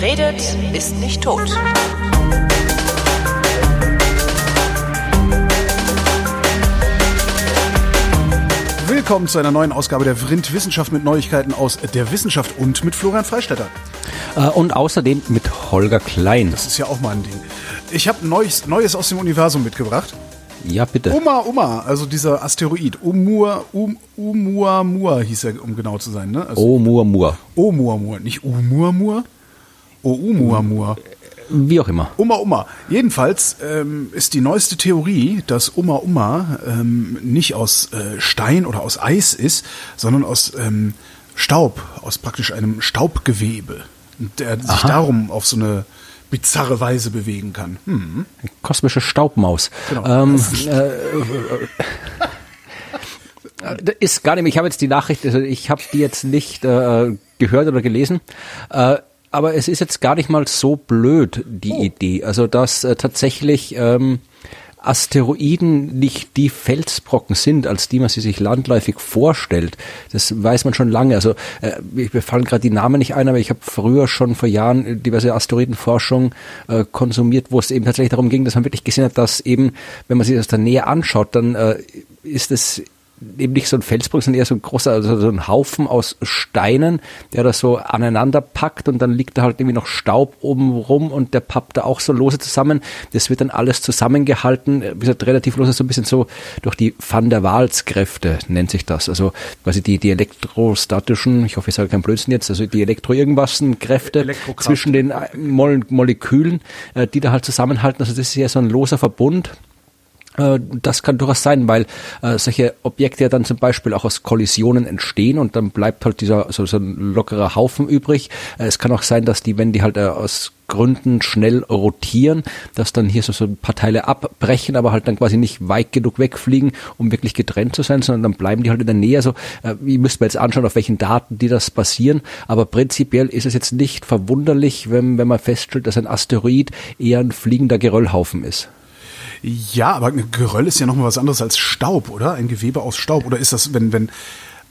Wer redet, ist nicht tot. Willkommen zu einer neuen Ausgabe der Vrind Wissenschaft mit Neuigkeiten aus der Wissenschaft und mit Florian Freistetter. Äh, und außerdem mit Holger Klein. Das ist ja auch mal ein Ding. Ich habe Neues, Neues aus dem Universum mitgebracht. Ja, bitte. Uma Uma, also dieser Asteroid. Umur, um, Umuamua hieß er, um genau zu sein. Ne? Also Oumuamua. Oumuamua, nicht Umuamua? Oumuamua. Wie auch immer. Uma Uma. Jedenfalls ähm, ist die neueste Theorie, dass Uma Uma ähm, nicht aus äh, Stein oder aus Eis ist, sondern aus ähm, Staub, aus praktisch einem Staubgewebe. Der sich Aha. darum auf so eine bizarre Weise bewegen kann. Hm. Kosmische Staubmaus. Genau. Ähm, äh, äh, ist gar nicht, ich habe jetzt die Nachricht, also ich habe die jetzt nicht äh, gehört oder gelesen. Äh, aber es ist jetzt gar nicht mal so blöd, die Idee. Also, dass äh, tatsächlich ähm, Asteroiden nicht die Felsbrocken sind, als die man sie sich landläufig vorstellt. Das weiß man schon lange. Also äh, mir fallen gerade die Namen nicht ein, aber ich habe früher schon vor Jahren diverse Asteroidenforschung äh, konsumiert, wo es eben tatsächlich darum ging, dass man wirklich gesehen hat, dass eben, wenn man sich das dann näher anschaut, dann äh, ist es eben nicht so ein Felsbrocken, sondern eher so ein großer, also so ein Haufen aus Steinen, der das so aneinander packt und dann liegt da halt irgendwie noch Staub oben rum und der pappt da auch so lose zusammen. Das wird dann alles zusammengehalten, wie gesagt, relativ lose, so ein bisschen so durch die Van der Waals-Kräfte nennt sich das. Also quasi die, die elektrostatischen, ich hoffe, ich sage kein Blödsinn jetzt, also die Elektro-Irgendwassen-Kräfte Elektrokraft. zwischen den äh, Mol Molekülen, äh, die da halt zusammenhalten. Also das ist ja so ein loser Verbund. Äh, Das kann durchaus sein, weil äh, solche Objekte ja dann zum Beispiel auch aus Kollisionen entstehen und dann bleibt halt dieser so, so ein lockerer Haufen übrig. Äh, es kann auch sein, dass die, wenn die halt äh, aus Gründen schnell rotieren, dass dann hier so, so ein paar Teile abbrechen, aber halt dann quasi nicht weit genug wegfliegen, um wirklich getrennt zu sein, sondern dann bleiben die halt in der Nähe. Also äh, wie müsste man jetzt anschauen, auf welchen Daten die das basieren. Aber prinzipiell ist es jetzt nicht verwunderlich, wenn, wenn man feststellt, dass ein Asteroid eher ein fliegender Geröllhaufen ist. Ja, aber ein Geröll ist ja noch mal was anderes als Staub, oder? Ein Gewebe aus Staub. Oder ist das, wenn, wenn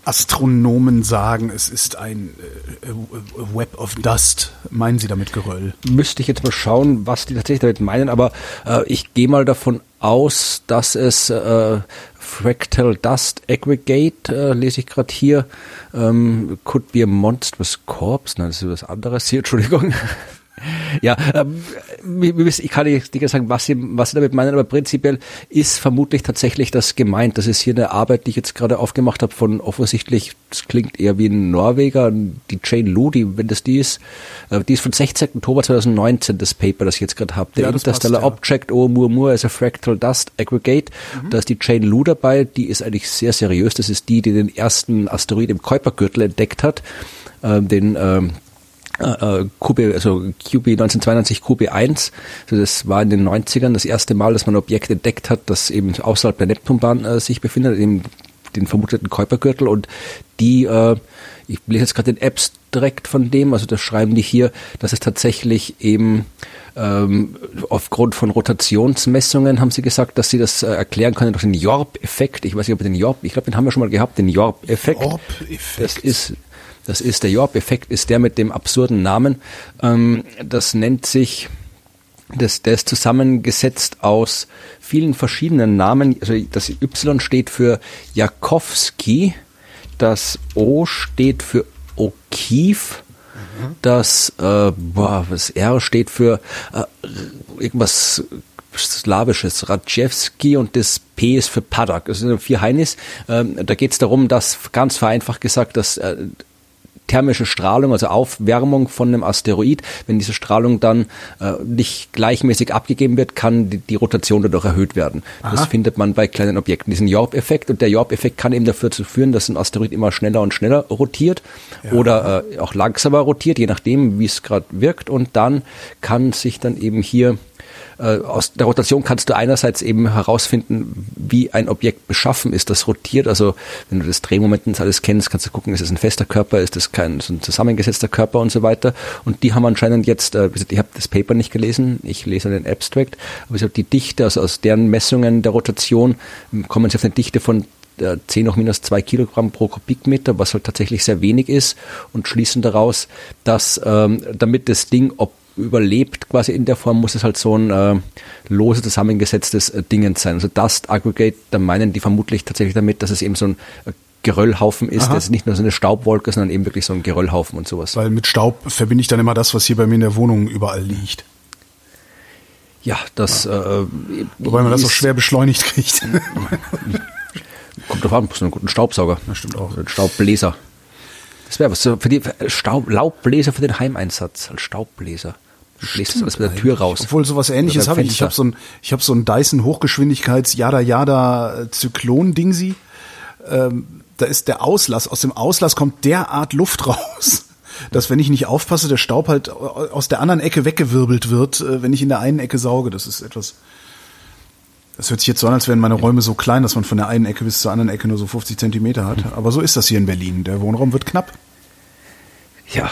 Astronomen sagen, es ist ein äh, äh, Web of Dust, meinen sie damit Geröll? müsste ich jetzt mal schauen, was die tatsächlich damit meinen, aber äh, ich gehe mal davon aus, dass es äh, Fractal Dust Aggregate, äh, lese ich gerade hier, ähm, could be a monstrous corpse, nein, das ist was anderes hier, Entschuldigung. Ja, ähm, ich kann nicht sagen, was sie, was sie damit meinen, aber prinzipiell ist vermutlich tatsächlich das gemeint. Das ist hier eine Arbeit, die ich jetzt gerade aufgemacht habe von offensichtlich, das klingt eher wie ein Norweger, die Jane Lu, die, wenn das die ist, äh, die ist von 16. Oktober 2019, das Paper, das ich jetzt gerade habe. Der Ja, Interstellar passt, ja. Object Oumuamua as a Fractal Dust Aggregate. Da ist die Jane Lu dabei, die ist eigentlich sehr seriös. Das ist die, die den ersten Asteroid im Kuipergürtel entdeckt hat, ähm, den ähm, äh, QB, also QB 1992 QB1, also das war in den 90ern das erste Mal, dass man ein Objekt entdeckt hat, das eben außerhalb der Neptunbahn äh, sich befindet, eben den vermuteten Kuipergürtel und die, äh, ich lese jetzt gerade den Apps direkt von dem, also das schreiben die hier, dass es tatsächlich eben ähm, aufgrund von Rotationsmessungen haben sie gesagt, dass sie das äh, erklären können durch den Jorp-Effekt. Ich weiß nicht, ob wir den Jorp, ich glaube, den haben wir schon mal gehabt, den Jorp-Effekt. Jorp-Effekt. Das ist, das ist der Jorp-Effekt, ist der mit dem absurden Namen. Ähm, das nennt sich, das, der ist zusammengesetzt aus vielen verschiedenen Namen. Also das Y steht für Jakowski, das O steht für O'Keefe, das äh, boah, das R steht für äh, irgendwas slawisches, Radjewski und das P ist für Padak. Das sind vier Heinis. Ähm, da geht es darum, dass ganz vereinfacht gesagt, dass äh, thermische Strahlung, also Aufwärmung von einem Asteroid, wenn diese Strahlung dann äh, nicht gleichmäßig abgegeben wird, kann die, die Rotation dadurch erhöht werden. Das findet man bei kleinen Objekten, diesen Jorp-Effekt. Und der Jorp-Effekt kann eben dafür zu führen, dass ein Asteroid immer schneller und schneller rotiert oder äh, auch langsamer rotiert, je nachdem, wie es gerade wirkt. Und dann kann sich dann eben hier aus der Rotation kannst du einerseits eben herausfinden, wie ein Objekt beschaffen ist, das rotiert. Also wenn du das Drehmoment und alles kennst, kannst du gucken, ist es ein fester Körper, ist es kein so ein zusammengesetzter Körper und so weiter. Und die haben anscheinend jetzt, äh, ich habe das Paper nicht gelesen, ich lese den Abstract, aber ich habe die Dichte, also aus deren Messungen der Rotation, kommen sie auf eine Dichte von äh, 10 hoch minus 2 Kilogramm pro Kubikmeter, was halt tatsächlich sehr wenig ist und schließen daraus, dass ähm, damit das Ding ob überlebt quasi in der Form, muss es halt so ein äh, lose zusammengesetztes äh, Dingens sein. Also Dust Aggregate, da meinen die vermutlich tatsächlich damit, dass es eben so ein äh, Geröllhaufen ist. Aha. Das ist nicht nur so eine Staubwolke, sondern eben wirklich so ein Geröllhaufen und sowas. Weil mit Staub verbinde ich dann immer das, was hier bei mir in der Wohnung überall liegt. Ja, das. Ja. Äh, Wobei man das auch schwer beschleunigt kriegt. Kommt drauf an, so einen guten Staubsauger. Das stimmt auch. Ein Staubbläser. Das wäre was für die Staub, Laubbläser für den Heimeinsatz als Staubbläser. Bläst das alles mit der Tür raus. Obwohl sowas ähnliches habe ich. Ich habe so ein, ich habe so ein Dyson Hochgeschwindigkeits Yada Yada Zyklon Dingsi. Ähm, da ist der Auslass. Aus dem Auslass kommt derart Luft raus, dass wenn ich nicht aufpasse, der Staub halt aus der anderen Ecke weggewirbelt wird, äh, wenn ich in der einen Ecke sauge. Das ist etwas. Das hört sich jetzt so an, als wären meine Räume so klein, dass man von der einen Ecke bis zur anderen Ecke nur so 50 Zentimeter hat. Aber so ist das hier in Berlin. Der Wohnraum wird knapp. Ja.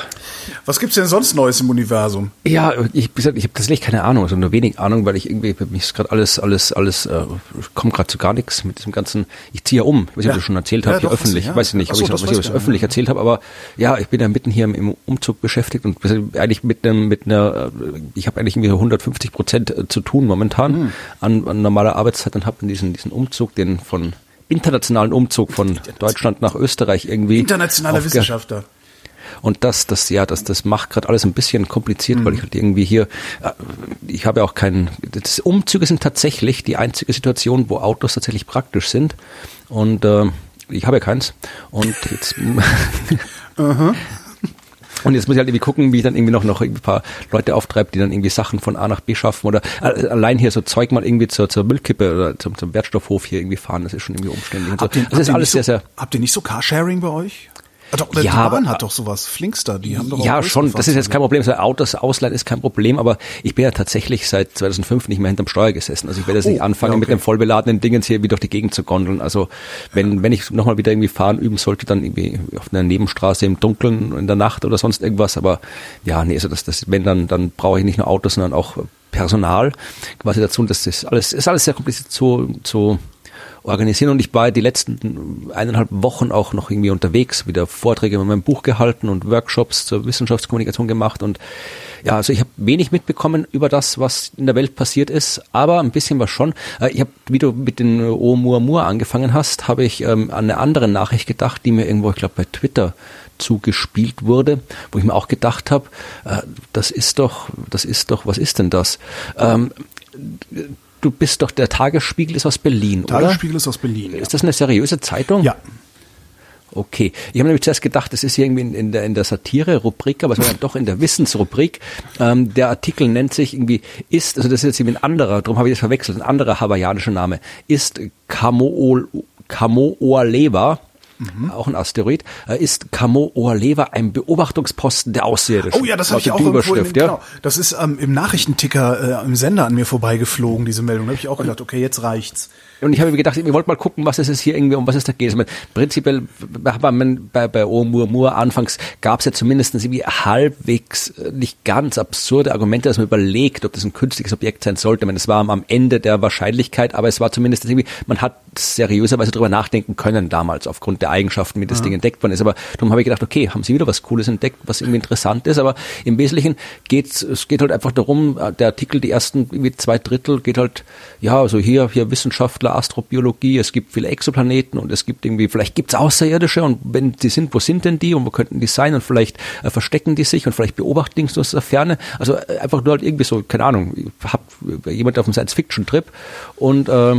Was gibt's denn sonst Neues im Universum? Ja, ich, ich habe tatsächlich keine Ahnung, also nur wenig Ahnung, weil ich irgendwie, mich ist gerade alles, alles, alles, äh, komme gerade zu gar nichts mit diesem ganzen, ich ziehe ja um, ich weiß nicht, ja. ob ich das schon erzählt habe, ja, hier öffentlich, ja. weiß ich nicht, ob so, ich, ob ich das öffentlich erzählt habe, aber ja, ich bin ja mitten hier im, im Umzug beschäftigt und eigentlich mit einem, mit einer, ich habe eigentlich irgendwie 150 Prozent äh, zu tun momentan mhm. an, an normaler Arbeitszeit und habe diesen, diesen Umzug, den von internationalen Umzug von Deutschland nach Österreich irgendwie. Internationaler Wissenschaftler. Und das, das, ja, das, das macht gerade alles ein bisschen kompliziert, mhm. weil ich halt irgendwie hier, äh, ich habe ja auch keinen, das Umzüge sind tatsächlich die einzige Situation, wo Autos tatsächlich praktisch sind. Und äh, ich habe ja keins. Und jetzt. Und jetzt muss ich halt irgendwie gucken, wie ich dann irgendwie noch, noch ein paar Leute auftreibe, die dann irgendwie Sachen von A nach B schaffen oder allein hier so Zeug mal irgendwie zur, zur Müllkippe oder zum, zum Wertstoffhof hier irgendwie fahren. Das ist schon irgendwie umständlich. Und so. Habt ihr, das ist alles so, sehr, sehr. Habt ihr nicht so Carsharing bei euch? Doch, ja, die Bahn aber, hat doch sowas. Flinkster, die haben doch Ja, schon. Das ist jetzt kein Problem. So Autos ausleihen ist kein Problem, aber ich bin ja tatsächlich seit 2005 nicht mehr hinterm Steuer gesessen. Also ich werde jetzt oh, nicht anfangen, ja, okay. mit dem vollbeladenen Dingen hier wieder durch die Gegend zu gondeln. Also wenn, ja. wenn ich nochmal wieder irgendwie fahren üben sollte, dann irgendwie auf einer Nebenstraße im Dunkeln in der Nacht oder sonst irgendwas. Aber ja, nee, also das, das, wenn dann, dann brauche ich nicht nur Autos, sondern auch Personal quasi dazu. Und das ist alles, ist alles sehr kompliziert zu, zu organisieren. Und ich war die letzten eineinhalb Wochen auch noch irgendwie unterwegs, wieder Vorträge mit meinem Buch gehalten und Workshops zur Wissenschaftskommunikation gemacht. Und ja, also ich habe wenig mitbekommen über das, was in der Welt passiert ist, aber ein bisschen was schon. Äh, ich habe, wie du mit den Oumuamua angefangen hast, habe ich ähm, an eine andere Nachricht gedacht, die mir irgendwo, ich glaube, bei Twitter zugespielt wurde, wo ich mir auch gedacht habe, äh, das ist doch, das ist doch, was ist denn das? Ähm, du bist doch, der Tagesspiegel ist aus Berlin, oder? Tagesspiegel ist aus Berlin. Ist das eine seriöse Zeitung? Ja. Okay. Ich habe nämlich zuerst gedacht, das ist irgendwie in, in der, in der Satire-Rubrik, aber es war dann doch in der Wissensrubrik. Ähm, der Artikel nennt sich irgendwie, ist, also das ist jetzt irgendwie ein anderer, darum habe ich das verwechselt, ein anderer hawaiianischer Name, ist Kamo'oalewa mhm. auch ein Asteroid, äh, ist Camo Oaleva ein Beobachtungsposten der Außerirdischen. Oh ja, das habe ich auch irgendwo in, ja. genau. Das ist ähm, im Nachrichtenticker äh, im Sender an mir vorbeigeflogen, diese Meldung. Da habe ich auch gedacht, okay, jetzt reicht's. Und ich habe mir gedacht, wir wollten mal gucken, was ist es hier irgendwie, um was es da geht. Also prinzipiell bei, bei Oumuamua anfangs gab es ja zumindest irgendwie halbwegs äh, nicht ganz absurde Argumente, dass man überlegt, ob das ein künstliches Objekt sein sollte. Ich meine, es war am Ende der Wahrscheinlichkeit, aber es war zumindest irgendwie, man hat seriöserweise darüber nachdenken können damals aufgrund der Eigenschaften, wie das ja. Ding entdeckt worden ist. Aber darum habe ich gedacht, okay, haben sie wieder was Cooles entdeckt, was irgendwie interessant ist. Aber im Wesentlichen geht's, es geht halt einfach darum, äh, der Artikel, die ersten irgendwie zwei Drittel geht halt, ja, also hier, hier Wissenschaftler Wissenschaftler, Astrobiologie, es gibt viele Exoplaneten und es gibt irgendwie, vielleicht gibt es Außerirdische und wenn die sind, wo sind denn die und wo könnten die sein und vielleicht äh, verstecken die sich und vielleicht beobachten die aus der Ferne. Also äh, einfach nur halt irgendwie so, keine Ahnung, hab jemand auf einem Science-Fiction-Trip und äh,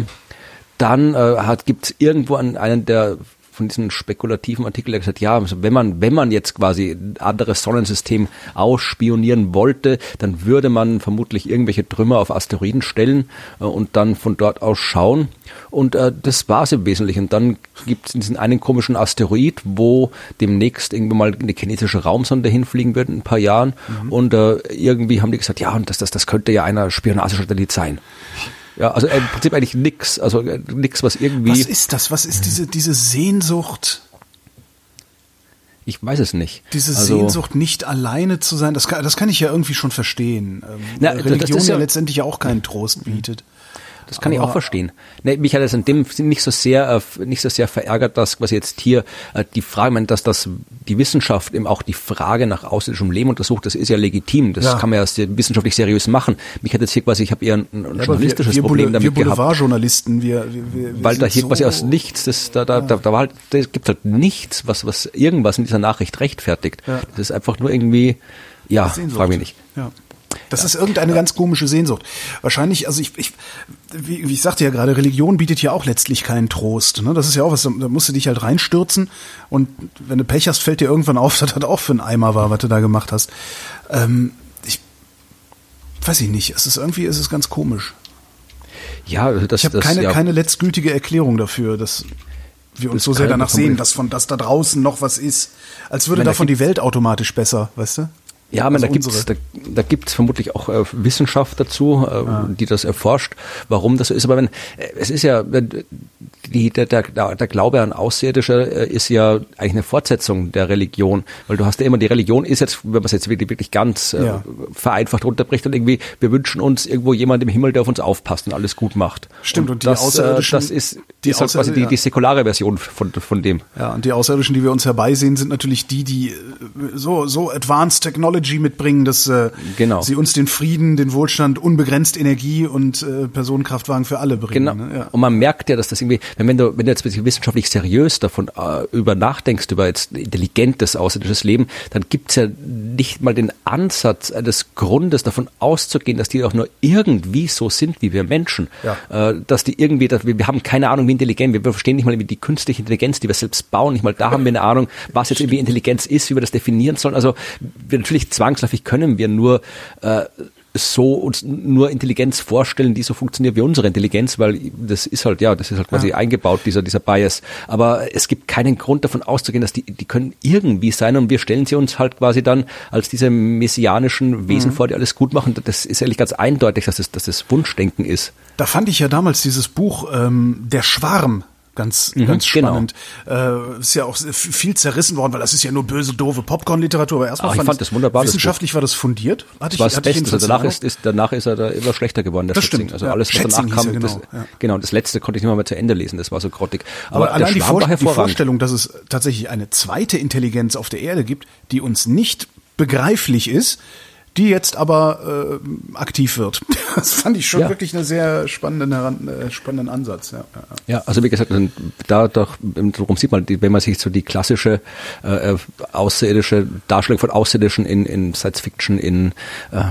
dann äh, gibt es irgendwo an einen der von diesen spekulativen Artikel, der gesagt, ja, also wenn man, wenn man jetzt quasi ein anderes Sonnensystem ausspionieren wollte, dann würde man vermutlich irgendwelche Trümmer auf Asteroiden stellen äh, und dann von dort aus schauen. Und äh, das war es im Wesentlichen. Und dann gibt es diesen einen komischen Asteroid, wo demnächst irgendwann mal eine chinesische Raumsonde hinfliegen wird in ein paar Jahren. Mhm. Und äh, irgendwie haben die gesagt, ja, und das, das, das könnte ja einer Spionagesatellit sein. Ja, also im Prinzip eigentlich nix, also äh, nix, was irgendwie. Was ist das? Was ist diese, diese Sehnsucht? Ich weiß es nicht. Diese also, Sehnsucht, nicht alleine zu sein, das kann, das kann ich ja irgendwie schon verstehen. Ähm, Na, Religion ja, ja, letztendlich ja auch keinen Trost bietet. Das kann ich auch verstehen. Nee, mich hat es in dem nicht so sehr, äh, nicht so sehr verärgert, dass quasi jetzt hier äh, die Frage, meine, dass das die Wissenschaft eben auch die Frage nach außerirdischen Leben untersucht, das ist ja legitim. Das Ja. kann man ja wissenschaftlich seriös machen. Mich hat jetzt hier quasi, ich habe eher ein, Ja, aber journalistisches wir, wir, Problem damit wir gehabt. Boulevardjournalisten, wir, wir, Weil da hier so, quasi aus nichts, das, da, da, da, da war halt, da gibt halt nichts, was, was irgendwas in dieser Nachricht rechtfertigt. Ja. Das ist einfach nur irgendwie, ja, frage mich nicht. Ja. Das ist irgendeine ganz komische Sehnsucht. Wahrscheinlich, also ich, ich wie, wie ich sagte ja gerade, Religion bietet ja auch letztlich keinen Trost. Ne? Das ist ja auch was, da musst du dich halt reinstürzen und wenn du Pech hast, fällt dir irgendwann auf, dass das auch für ein Eimer war, was du da gemacht hast. Ähm, ich weiß ich nicht, es ist irgendwie, es ist ganz komisch. Ja, das, Ich habe keine, ja, keine letztgültige Erklärung dafür, dass wir uns Das so sehr danach sehen, dass von dass da draußen noch was ist. Als würde meine, da davon die Welt automatisch besser, weißt du? Ja, aber Also da gibt's da, da gibt's vermutlich auch äh, Wissenschaft dazu, äh, die das erforscht, warum das so ist. Aber wenn äh, es ist ja wenn, die, der, der, der Glaube an Außerirdische äh, ist ja eigentlich eine Fortsetzung der Religion, weil du hast ja immer die Religion ist jetzt, wenn man es jetzt wirklich, wirklich ganz äh, Ja. vereinfacht runterbricht, dann irgendwie wir wünschen uns irgendwo jemand im Himmel, der auf uns aufpasst und alles gut macht. Stimmt, und die das, Außerirdischen- äh, das ist, die ist halt quasi die, die säkulare Version von von dem. Ja, und die Außerirdischen, die wir uns herbeisehen, sind natürlich die, die äh, so, so Advanced Technology mitbringen, dass äh, Genau. sie uns den Frieden, den Wohlstand, unbegrenzt Energie und äh, Personenkraftwagen für alle bringen. Genau. Ne? Ja. Und man merkt ja, dass das irgendwie, wenn, du, wenn du jetzt wissenschaftlich seriös davon äh, über nachdenkst, über jetzt intelligentes außerirdisches Leben, dann gibt's ja nicht mal den Ansatz eines Grundes davon auszugehen, dass die auch nur irgendwie so sind wie wir Menschen. Ja. Äh, dass die irgendwie, dass wir, wir haben keine Ahnung, wie intelligent, wir verstehen nicht mal die künstliche Intelligenz, die wir selbst bauen, nicht mal da haben wir eine Ahnung, was jetzt irgendwie Intelligenz ist, wie wir das definieren sollen. Also wir, natürlich zwangsläufig können wir nur äh, so uns nur Intelligenz vorstellen, die so funktioniert wie unsere Intelligenz, weil das ist halt, ja, das ist halt quasi eingebaut, dieser, dieser Bias. Aber es gibt keinen Grund davon auszugehen, dass die, die können irgendwie sein und wir stellen sie uns halt quasi dann als diese messianischen Wesen vor, die alles gut machen. Das ist ehrlich ganz eindeutig, dass es, dass es Wunschdenken ist. Da fand ich ja damals dieses Buch ähm, Der Schwarm ganz, ganz genau. spannend. Äh, ist ja auch viel zerrissen worden, weil das ist ja nur böse, doofe Popcorn-Literatur. Aber erstmal Ah, ich fand das wunderbar, das Wissenschaftlich war das fundiert. Hatte Das war das hatte ich Beste. jedenfalls danach ist, ist, danach ist er da immer schlechter geworden, der Das Schätzing. stimmt, Also ja. alles, was Schätzing danach kam, er, das, genau, ja. genau, das letzte konnte ich nicht mal mehr zu Ende lesen, das war so grottig. Aber, der allein die, Vor die. Vorstellung, dass es tatsächlich eine zweite Intelligenz auf der Erde gibt, die uns nicht begreiflich ist, die jetzt aber äh, aktiv wird. Das fand ich schon Ja. wirklich einen sehr spannenden, heran, äh, spannenden Ansatz. Ja, ja, ja. Ja, also wie gesagt, da doch, darum sieht man, wenn man sich so die klassische äh, äh, außerirdische Darstellung von Außerirdischen in, in Science Fiction, in äh,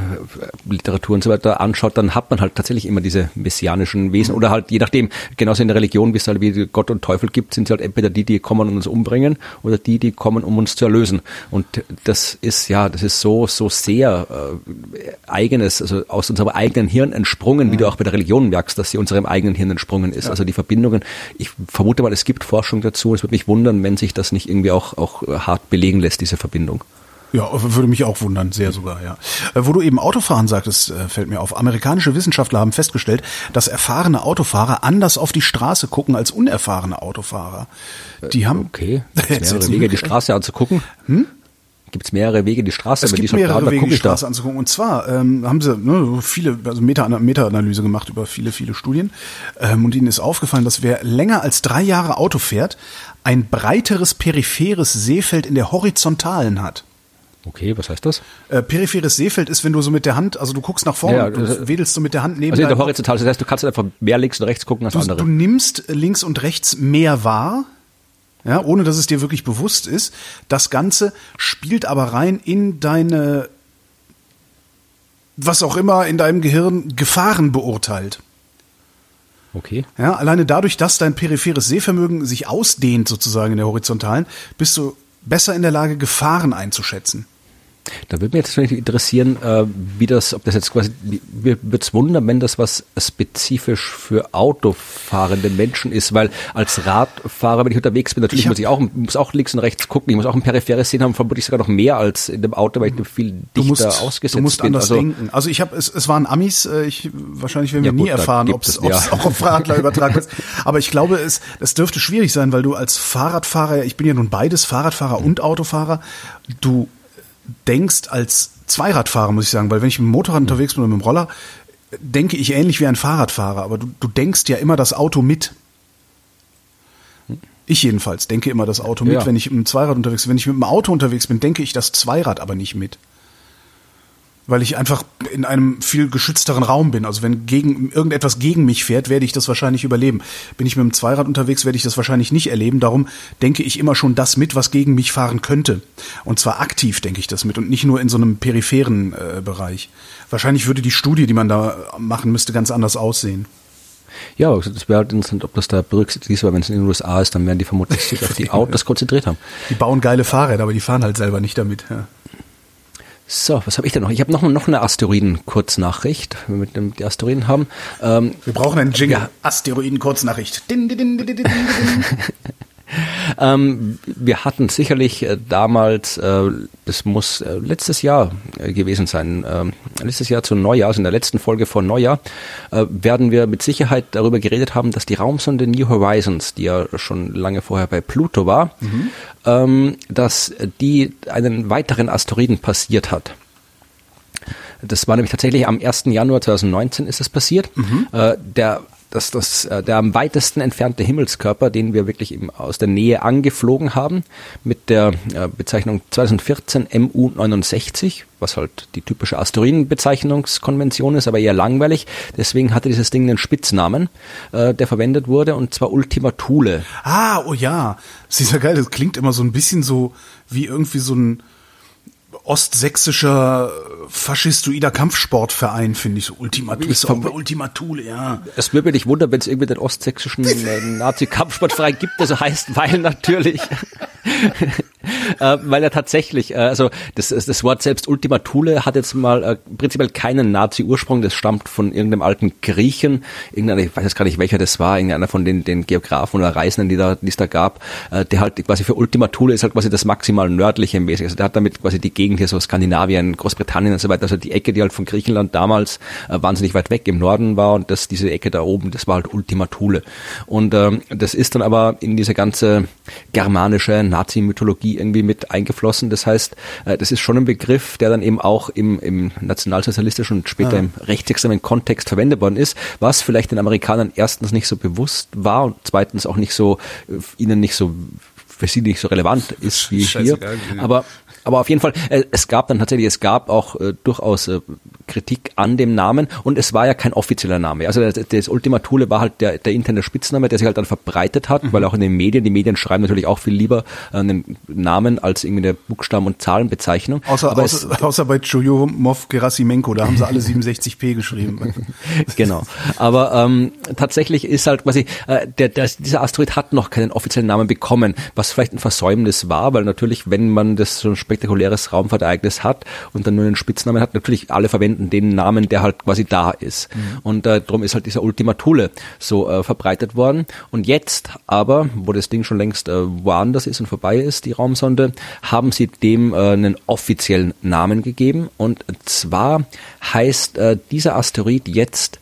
Literatur und so weiter anschaut, dann hat man halt tatsächlich immer diese messianischen Wesen oder halt je nachdem, genauso in der Religion, wie es halt wie Gott und Teufel gibt, sind sie halt entweder die, die kommen und uns umbringen oder die, die kommen, um uns zu erlösen. Und das ist ja, das ist so, so sehr äh, eigenes, also aus unserem eigenen Hirn entsprungen, wie du auch bei der Religion merkst, dass sie unserem eigenen Hirn entsprungen ist. Also die Verbindungen, ich vermute mal, es gibt Forschung dazu. Es würde mich wundern, wenn sich das nicht irgendwie auch, auch äh, hart belegen lässt, diese Verbindung. Ja, würde mich auch wundern, sehr sogar, ja. Äh, Wo du eben Autofahren sagtest, äh, fällt mir auf. Amerikanische Wissenschaftler haben festgestellt, dass erfahrene Autofahrer anders auf die Straße gucken als unerfahrene Autofahrer. Die haben Okay, Jetzt es mehrere wird's Wege, die. Straße anzugucken? Hm? Gibt es mehrere Wege, die Straße, Es aber die gibt halt mehrere Wege, die ich da. Straße anzugucken. Und zwar ähm, haben sie ne, viele, also Meta, Meta-Analyse gemacht über viele, viele Studien. Ähm, und ihnen ist aufgefallen, dass wer länger als drei Jahre Auto fährt, ein breiteres peripheres Sehfeld in der Horizontalen hat. Okay, was heißt das? Äh, peripheres Sehfeld ist, wenn du so mit der Hand, also du guckst nach vorne, Ja, du das- wedelst so mit der Hand neben Also in der deinem- Horizontal, das heißt, du kannst einfach mehr links und rechts gucken als du, andere. du nimmst links und rechts mehr wahr, ja, ohne dass es dir wirklich bewusst ist. Das Ganze spielt aber rein in deine, was auch immer in deinem Gehirn Gefahren beurteilt. okay. Ja, alleine dadurch, dass dein peripheres Sehvermögen sich ausdehnt sozusagen in der horizontalen, bist du besser in der Lage, Gefahren einzuschätzen. Da würde mich jetzt natürlich interessieren, äh, wie das, ob das jetzt quasi, mir würde es wundern, wenn das was spezifisch für autofahrende Menschen ist, weil als Radfahrer, wenn ich unterwegs bin, natürlich Ich muss ich auch, muss auch links und rechts gucken, ich muss auch ein peripheres sehen haben, vermutlich sogar noch mehr als in dem Auto, weil ich viel Du dichter musst, ausgesetzt du musst bin. anders also, denken. Also ich habe, es, es waren Amis, äh, ich, wahrscheinlich werden wir Ja, nie gut, da erfahren, ob es ja. auch auf Radler übertragen wird. Aber ich glaube, es, es dürfte schwierig sein, weil du als Fahrradfahrer, ich bin ja nun beides, Fahrradfahrer und Autofahrer, du denkst als Zweiradfahrer, muss ich sagen, weil wenn ich mit dem Motorrad unterwegs bin oder mit dem Roller, denke ich ähnlich wie ein Fahrradfahrer, aber du, du denkst ja immer das Auto mit. Ich jedenfalls denke immer das Auto mit, Ja. wenn ich mit dem Zweirad unterwegs bin. Wenn ich mit dem Auto unterwegs bin, denke ich das Zweirad aber nicht mit. Weil ich einfach in einem viel geschützteren Raum bin. Also wenn gegen, irgendetwas gegen mich fährt, werde ich das wahrscheinlich überleben. Bin ich mit dem Zweirad unterwegs, werde ich das wahrscheinlich nicht erleben. Darum denke ich immer schon das mit, was gegen mich fahren könnte. Und zwar aktiv denke ich das mit und nicht nur in so einem peripheren äh, Bereich. Wahrscheinlich würde die Studie, die man da machen müsste, ganz anders aussehen. Ja, das wäre halt interessant, ob das da berücksichtigt ist, weil wenn es in den USA ist, dann werden die vermutlich sich auf die Autos konzentriert haben. Die bauen geile Fahrräder, aber die fahren halt selber nicht damit. Ja. So, was habe ich denn noch? Ich habe noch, noch eine Asteroiden-Kurznachricht, wenn wir mit dem, die Asteroiden haben. Ähm, Wir brauchen einen Jingle. Ja. Asteroiden-Kurznachricht. Ähm, wir hatten sicherlich äh, damals, äh, das muss äh, letztes Jahr äh, gewesen sein, ähm, letztes Jahr zu Neujahr, also in der letzten Folge vor Neujahr, äh, werden wir mit Sicherheit darüber geredet haben, dass die Raumsonde New Horizons, die ja schon lange vorher bei Pluto war, ähm, dass die einen weiteren Asteroiden passiert hat. Das war nämlich tatsächlich am 1. Januar 2019 ist es passiert. Äh, der das, das, äh, der am weitesten entfernte Himmelskörper, den wir wirklich eben aus der Nähe angeflogen haben, mit der äh, Bezeichnung 2014 MU69, was halt die typische Asteroidenbezeichnungskonvention ist, aber eher langweilig. Deswegen hatte dieses Ding einen Spitznamen, äh, der verwendet wurde, und zwar Ultima Thule. Ah, oh ja. Das ist ja geil. Das klingt immer so ein bisschen so wie irgendwie so ein ostsächsischer faschistoider Kampfsportverein, finde ich. So Ultima Thule. Ist auch bei Ultima Thule, ja. Es würde mich nicht wundern, wenn es irgendwie den ostsächsischen äh, Nazi-Kampfsportverein gibt, der so heißt, weil natürlich, äh, weil er tatsächlich, äh, also das, das Wort selbst Ultima Thule hat jetzt mal äh, prinzipiell keinen Nazi-Ursprung, das stammt von irgendeinem alten Griechen, irgendeiner, ich weiß jetzt gar nicht welcher das war, irgendeiner von den, den Geografen oder Reisenden, die da, die es da gab, äh, der halt quasi für Ultima Thule ist halt quasi das maximal nördliche mäßig, also der hat damit quasi die Gegend hier so Skandinavien, Großbritannien und so weiter, also die Ecke, die halt von Griechenland damals äh, wahnsinnig weit weg im Norden war und das, diese Ecke da oben, das war halt Ultima Thule. Und ähm, das ist dann aber in diese ganze germanische Nazi-Mythologie irgendwie mit eingeflossen. Das heißt, äh, das ist schon ein Begriff, der dann eben auch im, im nationalsozialistischen und später im rechtsextremen Kontext verwendet worden ist, was vielleicht den Amerikanern erstens nicht so bewusst war und zweitens auch nicht so, äh, ihnen nicht so für sie nicht so relevant ist wie hier. Scheißegal, ja. Aber aber auf jeden Fall, äh, es gab dann tatsächlich, es gab auch äh, durchaus äh, Kritik an dem Namen und es war ja kein offizieller Name. Also das, das Ultima Thule war halt der, der interne Spitzname, der sich halt dann verbreitet hat, weil auch in den Medien, die Medien schreiben natürlich auch viel lieber äh, einen Namen als irgendwie eine Buchstaben- und Zahlenbezeichnung. Außer, Aber es- außer, außer bei Chujomov Gerasimenko, da haben sie alle 67p geschrieben. genau. Aber ähm, tatsächlich ist halt quasi, äh, der, der, dieser Asteroid hat noch keinen offiziellen Namen bekommen, was vielleicht ein Versäumnis war, weil natürlich, wenn man das so ein spektakuläres Raumfahrtereignis hat und dann nur einen Spitznamen hat, natürlich alle verwenden den Namen, der halt quasi da ist. Und äh, darum ist halt dieser Ultima Thule so äh, verbreitet worden. Und jetzt aber, wo das Ding schon längst äh, woanders ist und vorbei ist, die Raumsonde, haben sie dem äh, einen offiziellen Namen gegeben. Und zwar heißt äh, dieser Asteroid jetzt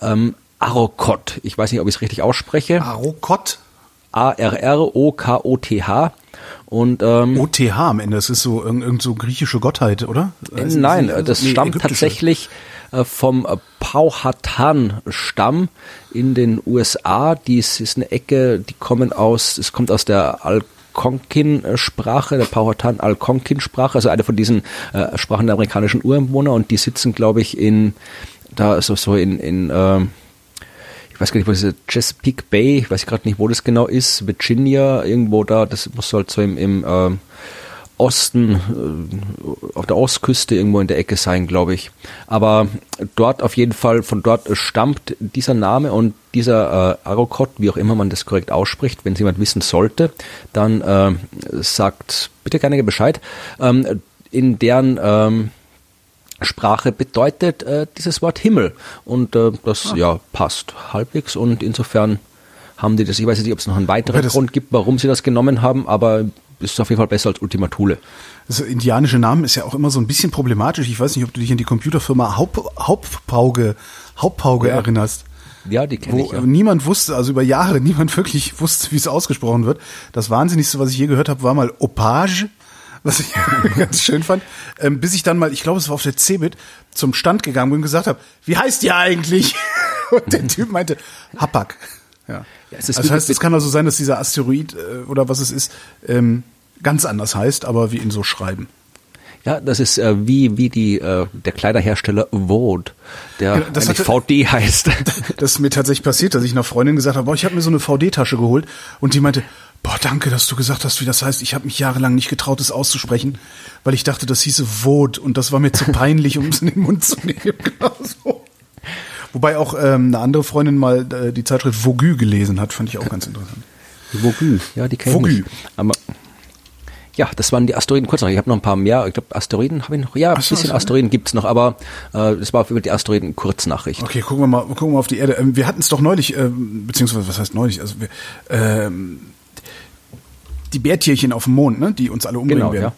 ähm, Arrokoth. Ich weiß nicht, ob ich es richtig ausspreche. Arokot? A-R-R-O-K-O-T-H. Und ähm, OTH am Ende, das ist so irgend, irgend so griechische Gottheit, oder? Äh, Nein, Also, das nee, stammt ägyptische. tatsächlich äh, vom äh, Powhatan-Stamm in den USA. Dies ist eine Ecke, die kommen aus, es kommt aus der Algonquin-Sprache, der Powhatan-Algonquin-Sprache, also eine von diesen äh, Sprachen der amerikanischen Ureinwohner und die sitzen, glaube ich, in, da so, so in, in ähm, ich weiß gar nicht, wo diese Chesapeake Bay, ich weiß gerade nicht, wo das genau ist, Virginia, irgendwo da, das muss halt so im, im ähm, Osten, äh, auf der Ostküste irgendwo in der Ecke sein, glaube ich. Aber dort auf jeden Fall, von dort stammt dieser Name und dieser äh, Arokot, wie auch immer man das korrekt ausspricht, wenn es jemand wissen sollte, dann äh, sagt bitte gerne Bescheid. Ähm, in deren ähm, Sprache bedeutet äh, dieses Wort Himmel. Und äh, das ja passt halbwegs und insofern haben die das, ich weiß nicht, ob es noch einen weiteren das- Grund gibt, warum sie das genommen haben, aber es ist auf jeden Fall besser als Ultima Thule. Das indianische Namen ist ja auch immer so ein bisschen problematisch. Ich weiß nicht, ob du dich an die Computerfirma Haupt, Hauptpauge, Hauptpauge Ja. erinnerst. Ja, die kenne Wo ich ja. niemand wusste, also über Jahre niemand wirklich wusste, wie es ausgesprochen wird. Das Wahnsinnigste, was ich je gehört habe, war mal Opage. Was ich ganz schön fand, ähm, bis ich dann mal, ich glaube, es war auf der Cebit, zum Stand gegangen bin und gesagt habe, wie heißt die eigentlich? Und der Typ meinte, Hapag. Ja. Ja, es ist also das wie- heißt, es kann also sein, dass dieser Asteroid äh, oder was es ist, ähm, ganz anders heißt, aber wir ihn so schreiben. Ja, das ist äh, wie wie die äh, der Kleiderhersteller Vode, der Ja, eigentlich hatte- VD heißt. Das ist mir tatsächlich passiert, dass ich einer Freundin gesagt habe, boah, ich habe mir so eine VD-Tasche geholt und die meinte, boah, danke, dass du gesagt hast, wie das heißt. Ich habe mich jahrelang nicht getraut, es auszusprechen, weil ich dachte, das hieße Vod und das war mir zu peinlich, um es in den Mund zu nehmen. Genau so. Wobei auch ähm, eine andere Freundin mal äh, die Zeitschrift Vogue gelesen hat, fand ich auch ganz interessant. Vogü, ja, die kenne ich nicht. Aber ja, das waren die Asteroiden. Kurz noch, ich habe noch ein paar mehr. Ich glaube, Asteroiden habe ich noch. Ja, ein so, bisschen so. Asteroiden gibt's noch, aber äh, das war über die Asteroiden Kurznachricht. Okay, gucken wir mal, gucken wir mal auf die Erde. Ähm, wir hatten es doch neulich, ähm, beziehungsweise was heißt neulich? Also wir, ähm, die Bärtierchen auf dem Mond, ne, die uns alle umbringen Genau, werden. ja.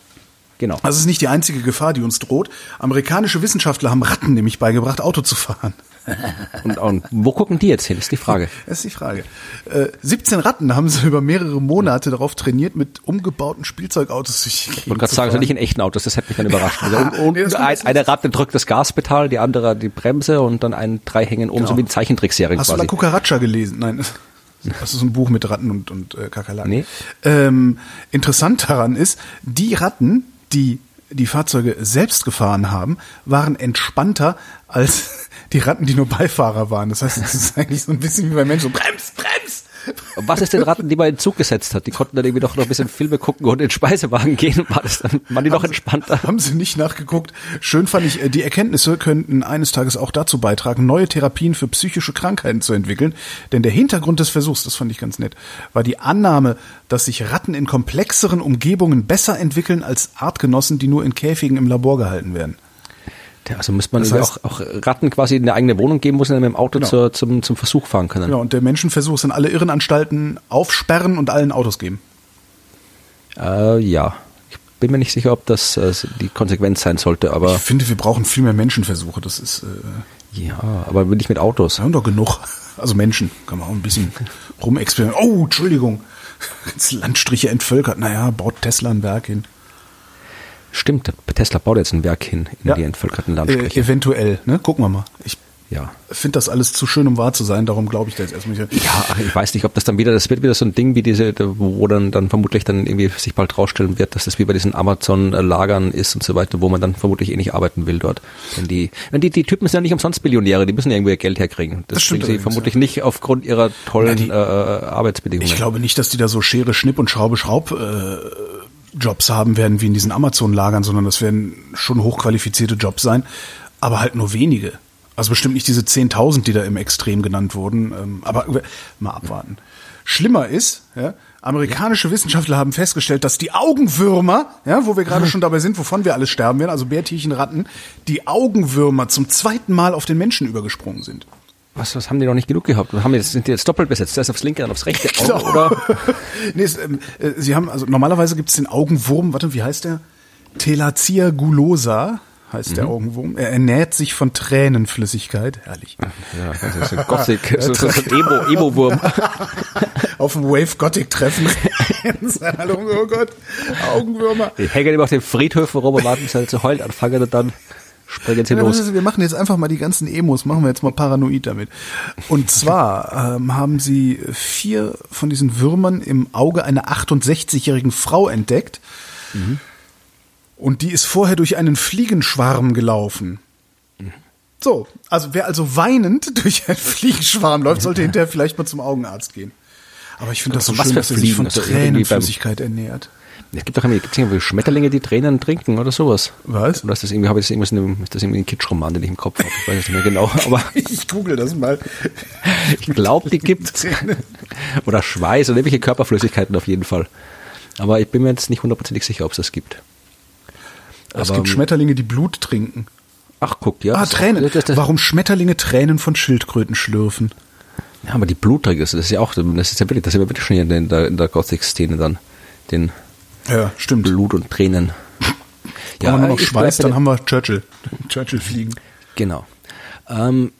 Genau. Das ist nicht die einzige Gefahr, die uns droht. Amerikanische Wissenschaftler haben Ratten nämlich beigebracht, Auto zu fahren. Und, und wo gucken die jetzt hin? Ist die Frage. Das ist die Frage. Äh, 17 Ratten haben sie über mehrere Monate darauf trainiert, mit umgebauten Spielzeugautos sich Ich wollte gerade sagen, also nicht in echten Autos, das hätte mich dann überrascht. Also, und, und das ein, eine Ratte drückt das Gaspedal, die andere die Bremse und dann ein drei hängen oben, Genau. so wie in Zeichentrickserien Hast du La quasi. Cucaracha gelesen? Nein. Das ist ein Buch mit Ratten und, und äh, Kakerlaken. Nee. Ähm, interessant daran ist, die Ratten, die die Fahrzeuge selbst gefahren haben, waren entspannter als die Ratten, die nur Beifahrer waren. Das heißt, es ist eigentlich so ein bisschen wie bei Menschen. So, Brems, brems! Was ist den Ratten, die man in den Zug gesetzt hat? Die konnten dann irgendwie doch noch ein bisschen Filme gucken und in den Speisewagen gehen. War das dann, waren die noch entspannter? Haben sie nicht nachgeguckt. Schön fand ich, äh, die Erkenntnisse könnten eines Tages auch dazu beitragen, neue Therapien für psychische Krankheiten zu entwickeln. Denn der Hintergrund des Versuchs, das fand ich ganz nett, war die Annahme, dass sich Ratten in komplexeren Umgebungen besser entwickeln als Artgenossen, die nur in Käfigen im Labor gehalten werden. Also muss man Das heißt- auch, auch Ratten quasi eine eigene Wohnung geben, wo sie dann mit dem Auto Genau. zur, zum, zum Versuch fahren können. Ja, und der Menschenversuch ist in alle Irrenanstalten aufsperren und allen Autos geben. Äh, ja. Ich bin mir nicht sicher, ob das äh, die Konsequenz sein sollte, aber Ich finde, wir brauchen viel mehr Menschenversuche. Das ist, äh, ja, aber nicht mit Autos. wir haben doch genug. Also Menschen, kann man auch ein bisschen rumexperimentieren. Oh, Entschuldigung. Jetzt Landstriche entvölkert. Naja, baut Tesla ein Werk hin. Stimmt, Tesla baut jetzt ein Werk hin in Ja. die entvölkerten Äh, Landstriche. eventuell, ne? Gucken wir mal. Ich ja. finde das alles zu schön, um wahr zu sein, darum glaube ich da jetzt erstmal nicht. Ja, ich weiß nicht, ob das dann wieder, das wird wieder so ein Ding wie diese, wo dann, dann vermutlich dann irgendwie sich bald rausstellen wird, dass das wie bei diesen Amazon-Lagern ist und so weiter, wo man dann vermutlich eh nicht arbeiten will dort. Denn die, wenn die, die Typen sind ja nicht umsonst Billionäre, die müssen ja irgendwie ihr Geld herkriegen. Das, Das stimmt sie vermutlich nicht aufgrund ihrer tollen Na, die- äh, Arbeitsbedingungen. Ich glaube nicht, dass die da so Schere, Schnipp und Schraube, Schraub äh, Jobs haben werden wie in diesen Amazon-Lagern, sondern das werden schon hochqualifizierte Jobs sein, aber halt nur wenige. Also bestimmt nicht diese 10.000, die da im Extrem genannt wurden, ähm, aber mal abwarten. Schlimmer ist, ja, amerikanische Wissenschaftler haben festgestellt, dass die Augenwürmer, ja, wo wir gerade schon dabei sind, wovon wir alles sterben werden, also Bärtierchen, Ratten, die Augenwürmer zum zweiten Mal auf den Menschen übergesprungen sind. Was, was haben die noch nicht genug gehabt? Haben jetzt, sind die jetzt doppelt besetzt? Zuerst aufs linke, dann aufs rechte Auge, Genau. oder? nee, es, ähm, äh, sie haben, also normalerweise gibt es den Augenwurm, warte, wie heißt der? Telazia gulosa heißt der Augenwurm. Er ernährt sich von Tränenflüssigkeit. Herrlich. Ja, das ist so Gothic, so, so, so ein Emo, Emo-Wurm. Auf dem Wave Gothic Treffen. Hallo, oh Gott. Augenwürmer. Die hängen immer auf den Friedhöfen warten, bis sie zu heulen anfangen und dann springen sie Ja, das los. ist, wir machen jetzt einfach mal die ganzen Emos, machen wir jetzt mal paranoid damit. Und zwar ähm, haben sie vier von diesen Würmern im Auge einer 68-jährigen Frau entdeckt. Und die ist vorher durch einen Fliegenschwarm gelaufen. So, also wer also weinend durch einen Fliegenschwarm läuft, sollte hinterher vielleicht mal zum Augenarzt gehen. Aber ich finde das so schön, dass er sich von Tränenflüssigkeit ernährt. Es gibt doch irgendwie, Schmetterlinge, die Tränen trinken oder sowas. Was? Oder ist das irgendwie, habe ich das irgendwas in einem, ist das irgendwie ein Kitschroman, den ich im Kopf habe? Ich weiß es nicht mehr genau, aber Ich google das mal. ich glaube, die gibt's. Oder Schweiß oder irgendwelche Körperflüssigkeiten auf jeden Fall. Aber ich bin mir jetzt nicht hundertprozentig sicher, ob es das gibt. Es Aber, gibt Schmetterlinge, die Blut trinken. Ach, guck, ja. Ah, das- Tränen. Das, das, Warum Schmetterlinge Tränen von Schildkröten schlürfen? Ja, aber die Blutträger, das ist ja auch, das ist ja wirklich, das ist ja wirklich schon hier in der, in der Gothic-Szene dann. Den Ja, stimmt. Blut und Tränen. Ja, haben wir nur noch Schweiß, dann haben wir Churchill. Churchill fliegen. Genau. Ähm,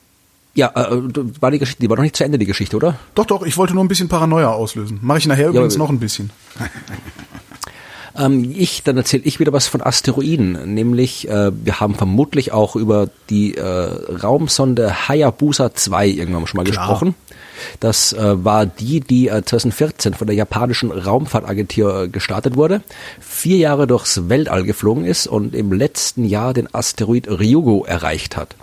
ja, äh, war die Geschichte, die war noch nicht zu Ende, die Geschichte, oder? Doch, doch, ich wollte nur ein bisschen Paranoia auslösen. Mache ich nachher übrigens aber- noch ein bisschen. Ähm, ich, dann erzähle ich wieder was von Asteroiden, nämlich äh, wir haben vermutlich auch über die äh, Raumsonde Hayabusa 2 irgendwann schon mal Klar. gesprochen. Das äh, war die, die äh, 2014 von der japanischen Raumfahrtagentur äh, gestartet wurde, vier Jahre durchs Weltall geflogen ist und im letzten Jahr den Asteroid Ryugu erreicht hat.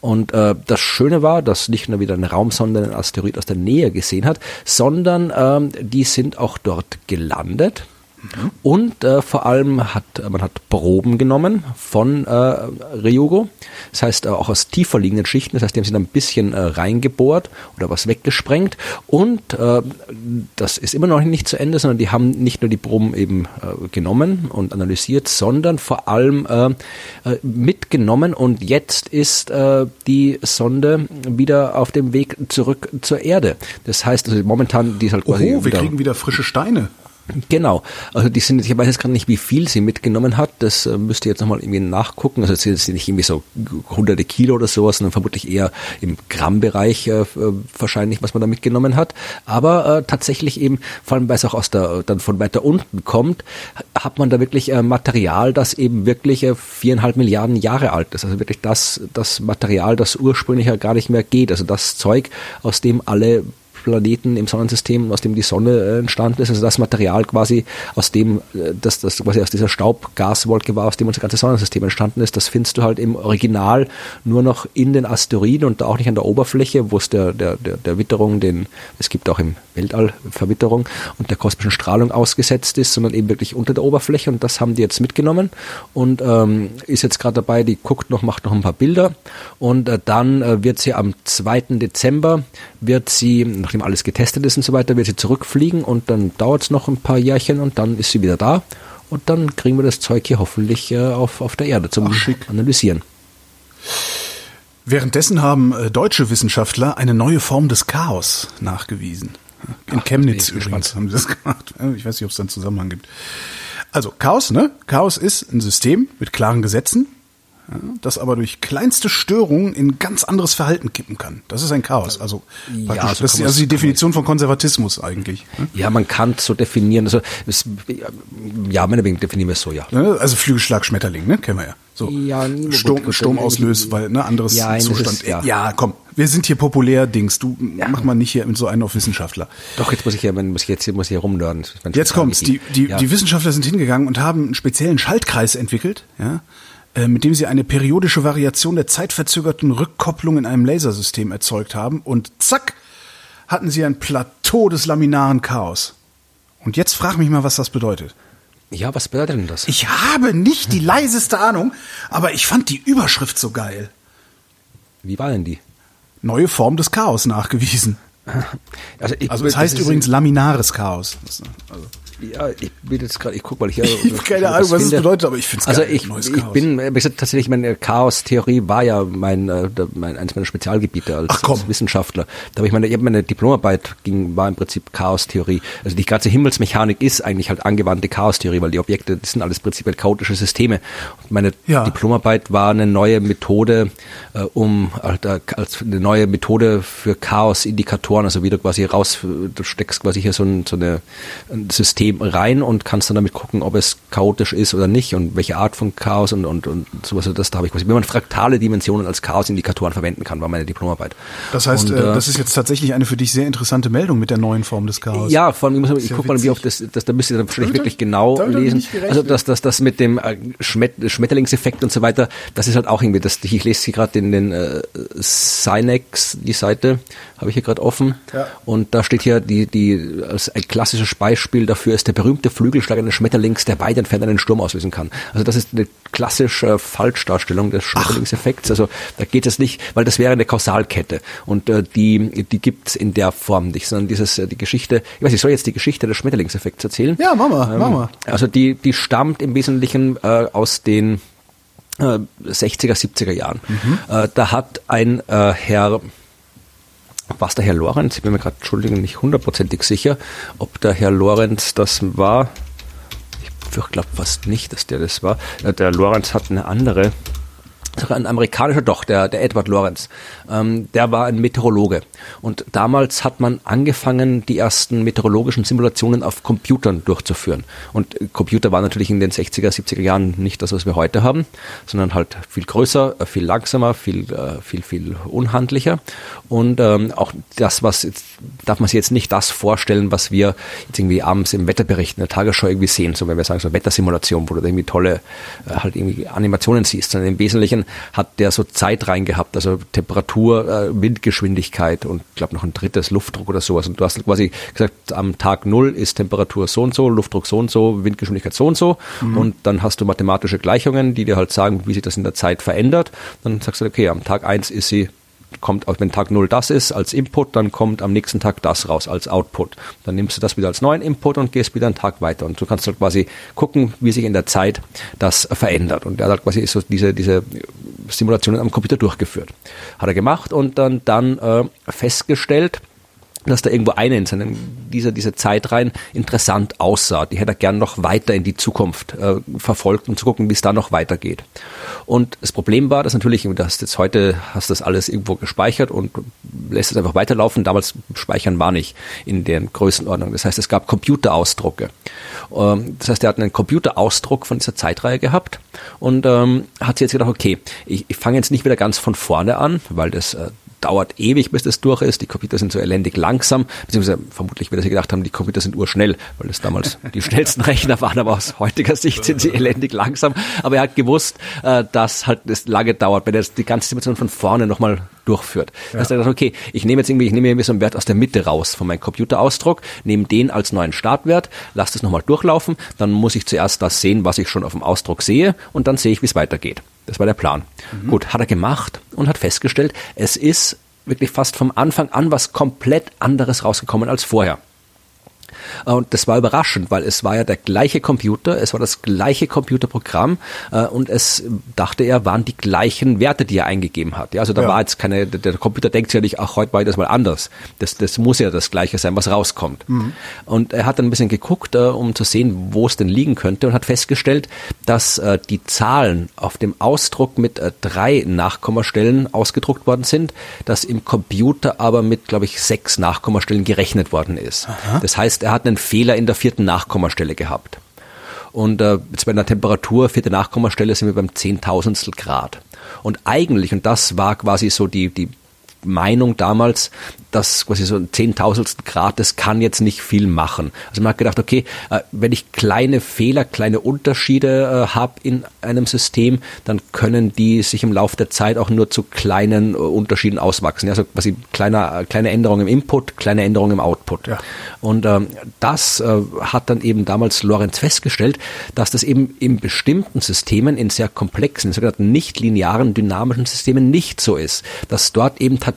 Und äh, das Schöne war, dass nicht nur wieder eine Raumsonde einen Asteroid aus der Nähe gesehen hat, sondern ähm, die sind auch dort gelandet und äh, vor allem hat man hat Proben genommen von äh, Ryugo. Das heißt äh, auch aus tiefer liegenden Schichten. Das heißt, die haben sich dann ein bisschen äh, reingebohrt oder was weggesprengt. Und äh, das ist immer noch nicht zu Ende, sondern die haben nicht nur die Proben eben äh, genommen und analysiert, sondern vor allem äh, äh, mitgenommen. Und jetzt ist äh, die Sonde wieder auf dem Weg zurück zur Erde. Das heißt, also momentan die ist halt quasi. Oh, wir kriegen wieder frische Steine. Genau. Also die sind, ich weiß jetzt gerade nicht, wie viel sie mitgenommen hat. Das äh, müsst ihr jetzt nochmal irgendwie nachgucken. Also es sind nicht irgendwie so hunderte Kilo oder sowas, sondern vermutlich eher im Grammbereich äh, äh, wahrscheinlich, was man da mitgenommen hat. Aber äh, tatsächlich eben, vor allem weil es auch aus der, dann von weiter unten kommt, hat man da wirklich äh, Material, das eben wirklich äh, viereinhalb Milliarden Jahre alt ist. Also wirklich das, das Material, das ursprünglich ja gar nicht mehr geht. Also das Zeug, aus dem alle Planeten im Sonnensystem, aus dem die Sonne äh, entstanden ist, also das Material quasi, aus dem, äh, das, das quasi aus dieser Staubgaswolke war, aus dem unser ganzes Sonnensystem entstanden ist, das findest du halt im Original nur noch in den Asteroiden und auch nicht an der Oberfläche, wo es der, der, der, der Witterung, den, es gibt auch im Weltall Verwitterung und der kosmischen Strahlung ausgesetzt ist, sondern eben wirklich unter der Oberfläche und das haben die jetzt mitgenommen und ähm, ist jetzt gerade dabei, die guckt noch, macht noch ein paar Bilder und äh, dann äh, wird sie am 2. Dezember, wird sie, nachdem alles getestet ist und so weiter, wird sie zurückfliegen und dann dauert es noch ein paar Jährchen und dann ist sie wieder da und dann kriegen wir das Zeug hier hoffentlich äh, auf, auf der Erde zum Ach, Analysieren. Währenddessen haben äh, deutsche Wissenschaftler eine neue Form des Chaos nachgewiesen. In Ach, Chemnitz übrigens haben sie das gemacht. Ich weiß nicht, ob es da einen Zusammenhang gibt. Also Chaos, ne? Chaos ist ein System mit klaren Gesetzen, ja, das aber durch kleinste Störungen in ganz anderes Verhalten kippen kann. Das ist ein Chaos. Also ja, so das ist also die Definition von Konservatismus eigentlich. Ne? Ja, man kann es so definieren. Also es, ja, meinetwegen definieren wir es so, ja. Also Flügelschlag Schmetterling, ne? Kennen wir ja. So ja, Sturm, gut, Sturm auslöst, weil ne anderes ja, Zustand. Ist, ja. ja, komm, wir sind hier populär, Dings. Du ja. mach mal nicht hier mit so einen auf Wissenschaftler. Doch jetzt muss ich ja, muss ich jetzt muss ich hier rumnörden. Jetzt kommt's. Die die, die Wissenschaftler sind hingegangen und haben einen speziellen Schaltkreis entwickelt, ja, mit dem sie eine periodische Variation der zeitverzögerten Rückkopplung in einem Lasersystem erzeugt haben und zack hatten sie ein Plateau des laminaren Chaos. Und jetzt frag mich mal, was das bedeutet. Ja, was bedeutet denn das? Ich habe nicht die leiseste Ahnung, aber ich fand die Überschrift so geil. Wie war denn die? Neue Form des Chaos nachgewiesen. Also, ich, also es heißt übrigens laminares Chaos. Also. Ja, ich bin jetzt gerade, ich guck mal, ich, ich habe keine Ahnung, was es bedeutet, aber ich finde es Also ich, ich bin, ich tatsächlich, meine Chaos-Theorie war ja mein, äh, mein, eines meiner Spezialgebiete als, Ach, als Wissenschaftler. Da habe ich meine, ich habe meine Diplomarbeit ging, war im Prinzip Chaos-Theorie. Also die ganze Himmelsmechanik ist eigentlich halt angewandte Chaos-Theorie, weil die Objekte, das sind alles prinzipiell chaotische Systeme. Und meine ja. Diplomarbeit war eine neue Methode, äh, um halt, äh, als eine neue Methode für Chaos-Indikatoren, also wieder quasi raus, du steckst quasi hier so ein, so eine, ein System rein und kannst dann damit gucken, ob es chaotisch ist oder nicht und welche Art von Chaos und, und, und sowas. Das da habe ich quasi, wie man fraktale Dimensionen als Chaos-Indikatoren verwenden kann, war meine Diplomarbeit. Das heißt, und, äh, das ist jetzt tatsächlich eine für dich sehr interessante Meldung mit der neuen Form des Chaos. Ja, vor allem, ich, muss, ich gucke mal, wie oft das, das, da müsst ihr dann wahrscheinlich wirklich genau lesen. Also das, das, das mit dem äh, Schmet Schmetterlingseffekt und so weiter, das ist halt auch irgendwie, das, ich lese hier gerade in den äh, Synex, die Seite, habe ich hier gerade offen. Ja. Und da steht hier die, die, als ein klassisches Beispiel dafür ist der berühmte Flügelschlag eines Schmetterlings, der weit entfernt einen Sturm auslösen kann. Also das ist eine klassische Falschdarstellung des Schmetterlingseffekts. Also da geht es nicht, weil das wäre eine Kausalkette. Und äh, die, die gibt's in der Form nicht, sondern dieses, äh, die Geschichte, ich weiß, ich soll jetzt die Geschichte des Schmetterlingseffekts erzählen. Ja, Mama, ähm, Mama. Also die, die stammt im Wesentlichen äh, aus den 60er, 70er Jahren. Mhm. Äh, da hat ein äh, Herr was der Herr Lorenz, ich bin mir gerade, Entschuldigung, nicht hundertprozentig sicher, ob der Herr Lorenz das war. Ich glaube fast nicht, dass der das war. Der Lorenz hat eine andere ein amerikanischer, doch, der, der Edward Lorenz, ähm, der war ein Meteorologe. Und damals hat man angefangen, die ersten meteorologischen Simulationen auf Computern durchzuführen. Und Computer waren natürlich in den 60er, 70er Jahren nicht das, was wir heute haben, sondern halt viel größer, äh, viel langsamer, viel, äh, viel, viel unhandlicher. Und ähm, auch das, was jetzt, darf man sich jetzt nicht das vorstellen, was wir jetzt irgendwie abends im Wetterbericht in der Tagesschau irgendwie sehen, so wenn wir sagen, so Wettersimulation, wo du irgendwie tolle äh, halt irgendwie Animationen siehst, sondern im Wesentlichen hat der so Zeit rein gehabt, also Temperatur, äh, Windgeschwindigkeit und ich glaube noch ein drittes Luftdruck oder sowas. Und du hast quasi gesagt, am Tag null ist Temperatur so und so, Luftdruck so und so, Windgeschwindigkeit so und so. Mhm. Und dann hast du mathematische Gleichungen, die dir halt sagen, wie sich das in der Zeit verändert. Dann sagst du, okay, am Tag eins ist sie kommt, wenn Tag 0 das ist als Input, dann kommt am nächsten Tag das raus als Output. Dann nimmst du das wieder als neuen Input und gehst wieder einen Tag weiter. Und du kannst halt quasi gucken, wie sich in der Zeit das verändert. Und er hat quasi so diese, diese Simulationen am Computer durchgeführt. Hat er gemacht und dann, dann äh, festgestellt, dass da irgendwo eine in seinem, dieser, diese Zeit interessant aussah. Die hätte er gern noch weiter in die Zukunft äh, verfolgt, um zu gucken, wie es da noch weitergeht. Und das Problem war, dass natürlich, du hast jetzt heute, hast das alles irgendwo gespeichert und lässt es einfach weiterlaufen. Damals speichern war nicht in der Größenordnung. Das heißt, es gab Computerausdrucke. Ähm, das heißt, er hat einen Computerausdruck von dieser Zeitreihe gehabt und ähm, hat sich jetzt gedacht, okay, ich, ich fange jetzt nicht wieder ganz von vorne an, weil das äh, dauert ewig, bis das durch ist. Die Computer sind so elendig langsam, beziehungsweise vermutlich wird sie gedacht haben, die Computer sind urschnell, weil das damals die schnellsten Rechner waren, aber aus heutiger Sicht sind sie elendig langsam. Aber er hat gewusst, äh, dass halt das lange dauert, wenn er die ganze Situation von vorne nochmal durchführt. Ja. Das heißt, er okay, ich nehme jetzt irgendwie, ich nehme irgendwie so einen Wert aus der Mitte raus von meinem Computerausdruck, nehme den als neuen Startwert, lasse das nochmal durchlaufen, dann muss ich zuerst das sehen, was ich schon auf dem Ausdruck sehe und dann sehe ich, wie es weitergeht. Das war der Plan. Mhm. Gut, hat er gemacht und hat festgestellt, es ist wirklich fast vom Anfang an was komplett anderes rausgekommen als vorher. Äh, und das war überraschend, weil es war ja der gleiche Computer, es war das gleiche Computerprogramm äh, und es, dachte er, waren die gleichen Werte, die er eingegeben hat. Ja, also da ja. war jetzt keine, der Computer denkt ja nicht, ach, heute war das mal anders. Das, das muss ja das Gleiche sein, was rauskommt. Mhm. Und er hat dann ein bisschen geguckt, äh, um zu sehen, wo es denn liegen könnte und hat festgestellt, dass die Zahlen auf dem Ausdruck mit drei Nachkommastellen ausgedruckt worden sind, dass im Computer aber mit, glaube ich, sechs Nachkommastellen gerechnet worden ist. Aha. Das heißt, er hat einen Fehler in der vierten Nachkommastelle gehabt. Und äh, jetzt bei einer Temperatur, vierte Nachkommastelle, sind wir beim Zehntausendstel Grad. Und eigentlich, und das war quasi so die, die Meinung damals, dass quasi so ein Zehntausendstel Grad, das kann jetzt nicht viel machen. Also man hat gedacht, okay, äh, wenn ich kleine Fehler, kleine Unterschiede äh, habe in einem System, dann können die sich im Laufe der Zeit auch nur zu kleinen äh, Unterschieden auswachsen. Also quasi kleine, kleine Änderungen im Input, kleine Änderungen im Output. Ja. Und ähm, das äh, hat dann eben damals Lorenz festgestellt, dass das eben in bestimmten Systemen, in sehr komplexen, sogenannten nicht linearen, dynamischen Systemen nicht so ist. Dass dort eben tatsächlich,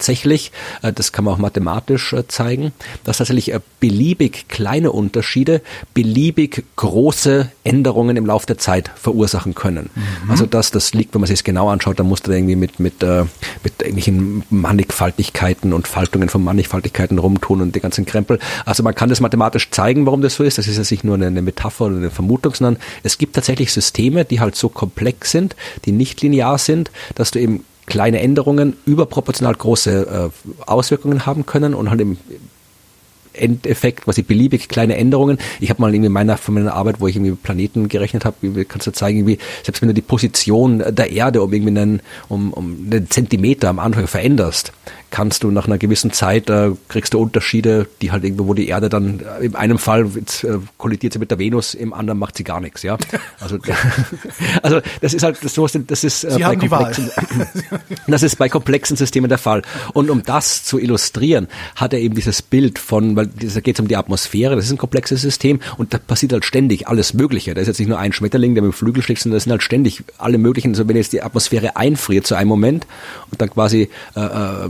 äh, das kann man auch mathematisch äh, zeigen, dass tatsächlich äh, beliebig kleine Unterschiede beliebig große Änderungen im Laufe der Zeit verursachen können. Mhm. Also dass das liegt, wenn man sich es genau anschaut, dann musst du irgendwie mit, mit, mit irgendwelchen Mannigfaltigkeiten und Faltungen von Mannigfaltigkeiten rumtun und die ganzen Krempel. Also man kann das mathematisch zeigen, warum das so ist. Das ist ja nicht nur eine, eine Metapher oder eine Vermutung, sondern es gibt tatsächlich Systeme, die halt so komplex sind, die nicht linear sind, dass du eben kleine Änderungen überproportional große äh, Auswirkungen haben können und halt im Endeffekt quasi beliebig kleine Änderungen. Ich habe mal irgendwie meiner von meiner Arbeit, wo ich irgendwie Planeten gerechnet habe, kannst du zeigen, irgendwie, selbst wenn du die Position der Erde um irgendwie einen, um, um einen Zentimeter am Anfang veränderst, kannst du nach einer gewissen Zeit, äh, kriegst du Unterschiede, die halt irgendwo, wo die Erde dann, äh, in einem Fall jetzt, äh, kollidiert sie mit der Venus, im anderen macht sie gar nichts, ja. Also, also das ist halt so, das ist äh, bei komplexen, das ist bei komplexen Systemen der Fall. Und um das zu illustrieren, hat er eben dieses Bild von, weil da geht es um die Atmosphäre, das ist ein komplexes System und da passiert halt ständig alles Mögliche. Da ist jetzt nicht nur ein Schmetterling, der mit dem Flügel schlägt, sondern das sind halt ständig alle möglichen, also wenn jetzt die Atmosphäre einfriert zu einem Moment und dann quasi äh, äh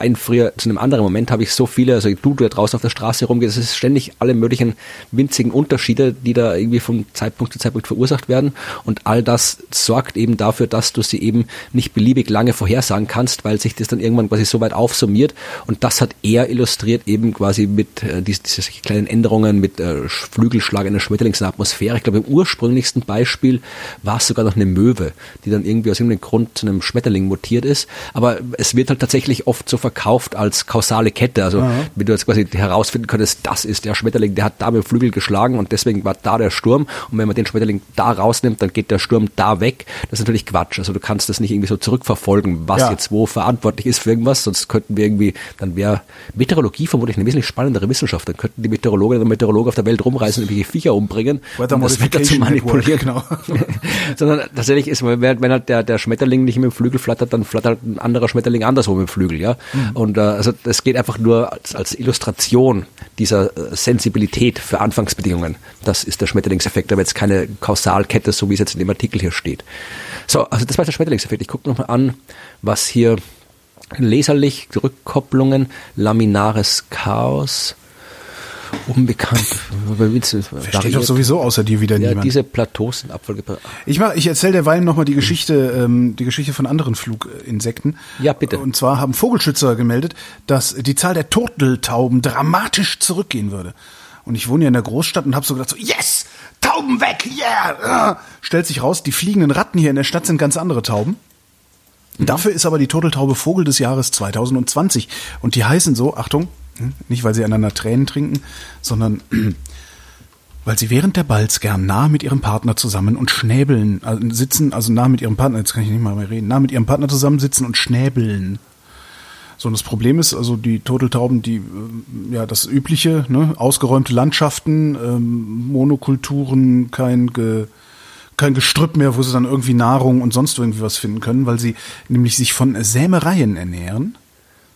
einfriere zu einem anderen Moment, habe ich so viele, also du, du da draußen auf der Straße rumgehst, es ist ständig alle möglichen winzigen Unterschiede, die da irgendwie von Zeitpunkt zu Zeitpunkt verursacht werden. Und all das sorgt eben dafür, dass du sie eben nicht beliebig lange vorhersagen kannst, weil sich das dann irgendwann quasi so weit aufsummiert. Und das hat er illustriert eben quasi mit äh, diesen, diese kleinen Änderungen, mit äh, Flügelschlag der Schmetterlingsatmosphäre. Ich glaube, im ursprünglichsten Beispiel war es sogar noch eine Möwe, die dann irgendwie aus irgendeinem Grund zu einem Schmetterling mutiert ist. Aber es wird halt tatsächlich oft so verkauft als kausale Kette. Also Aha. wenn du jetzt quasi herausfinden könntest, das ist der Schmetterling, der hat da mit dem Flügel geschlagen und deswegen war da der Sturm. Und wenn man den Schmetterling da rausnimmt, dann geht der Sturm da weg. Das ist natürlich Quatsch. Also du kannst das nicht irgendwie so zurückverfolgen, was ja. jetzt wo verantwortlich ist für irgendwas. Sonst könnten wir irgendwie, dann wäre Meteorologie vermutlich eine wesentlich spannendere Wissenschaft. Dann könnten die Meteorologinnen und Meteorologen auf der Welt rumreisen und irgendwelche Viecher umbringen, um das Wetter zu manipulieren. Genau. Sondern tatsächlich ist, wenn, halt der, der Schmetterling nicht mit dem Flügel flattert, dann flattert ein anderer Schmetterling anderswo mit dem Flügel. Ja? Mhm. Und äh, also das geht einfach nur als, als Illustration dieser äh, Sensibilität für Anfangsbedingungen. Das ist der Schmetterlingseffekt, aber jetzt keine Kausalkette, so wie es jetzt in dem Artikel hier steht. So, also das war der Schmetterlingseffekt. Ich gucke nochmal an, was hier Laserlicht, Rückkopplungen, laminares Chaos, unbekannt. Versteht doch sowieso außer dir wieder ja, niemand. diese Plateaus sind Abfolge. Ich mach, ich erzähle derweil nochmal die Geschichte, ähm, die Geschichte von anderen Fluginsekten. Ja, bitte. Und zwar haben Vogelschützer gemeldet, dass die Zahl der Turteltauben dramatisch zurückgehen würde. Und ich wohne ja in der Großstadt und habe so gedacht, so, yes, Tauben weg, yeah! Stellt sich raus, die fliegenden Ratten hier in der Stadt sind ganz andere Tauben. Mhm. Dafür ist aber die Turteltaube Vogel des Jahres 2020. Und die heißen so, Achtung, nicht weil sie einander Tränen trinken, sondern weil sie während der Balz gern nah mit ihrem Partner zusammen und schnäbeln, also sitzen, also nah mit ihrem Partner, jetzt kann ich nicht mal mehr reden, nah mit ihrem Partner zusammensitzen und schnäbeln. So, und das Problem ist, also die Turteltauben, die, äh, ja, das übliche, ne, ausgeräumte Landschaften, ähm, Monokulturen, kein Ge, kein Gestrüpp mehr, wo sie dann irgendwie Nahrung und sonst irgendwie was finden können, weil sie nämlich sich von Sämereien ernähren.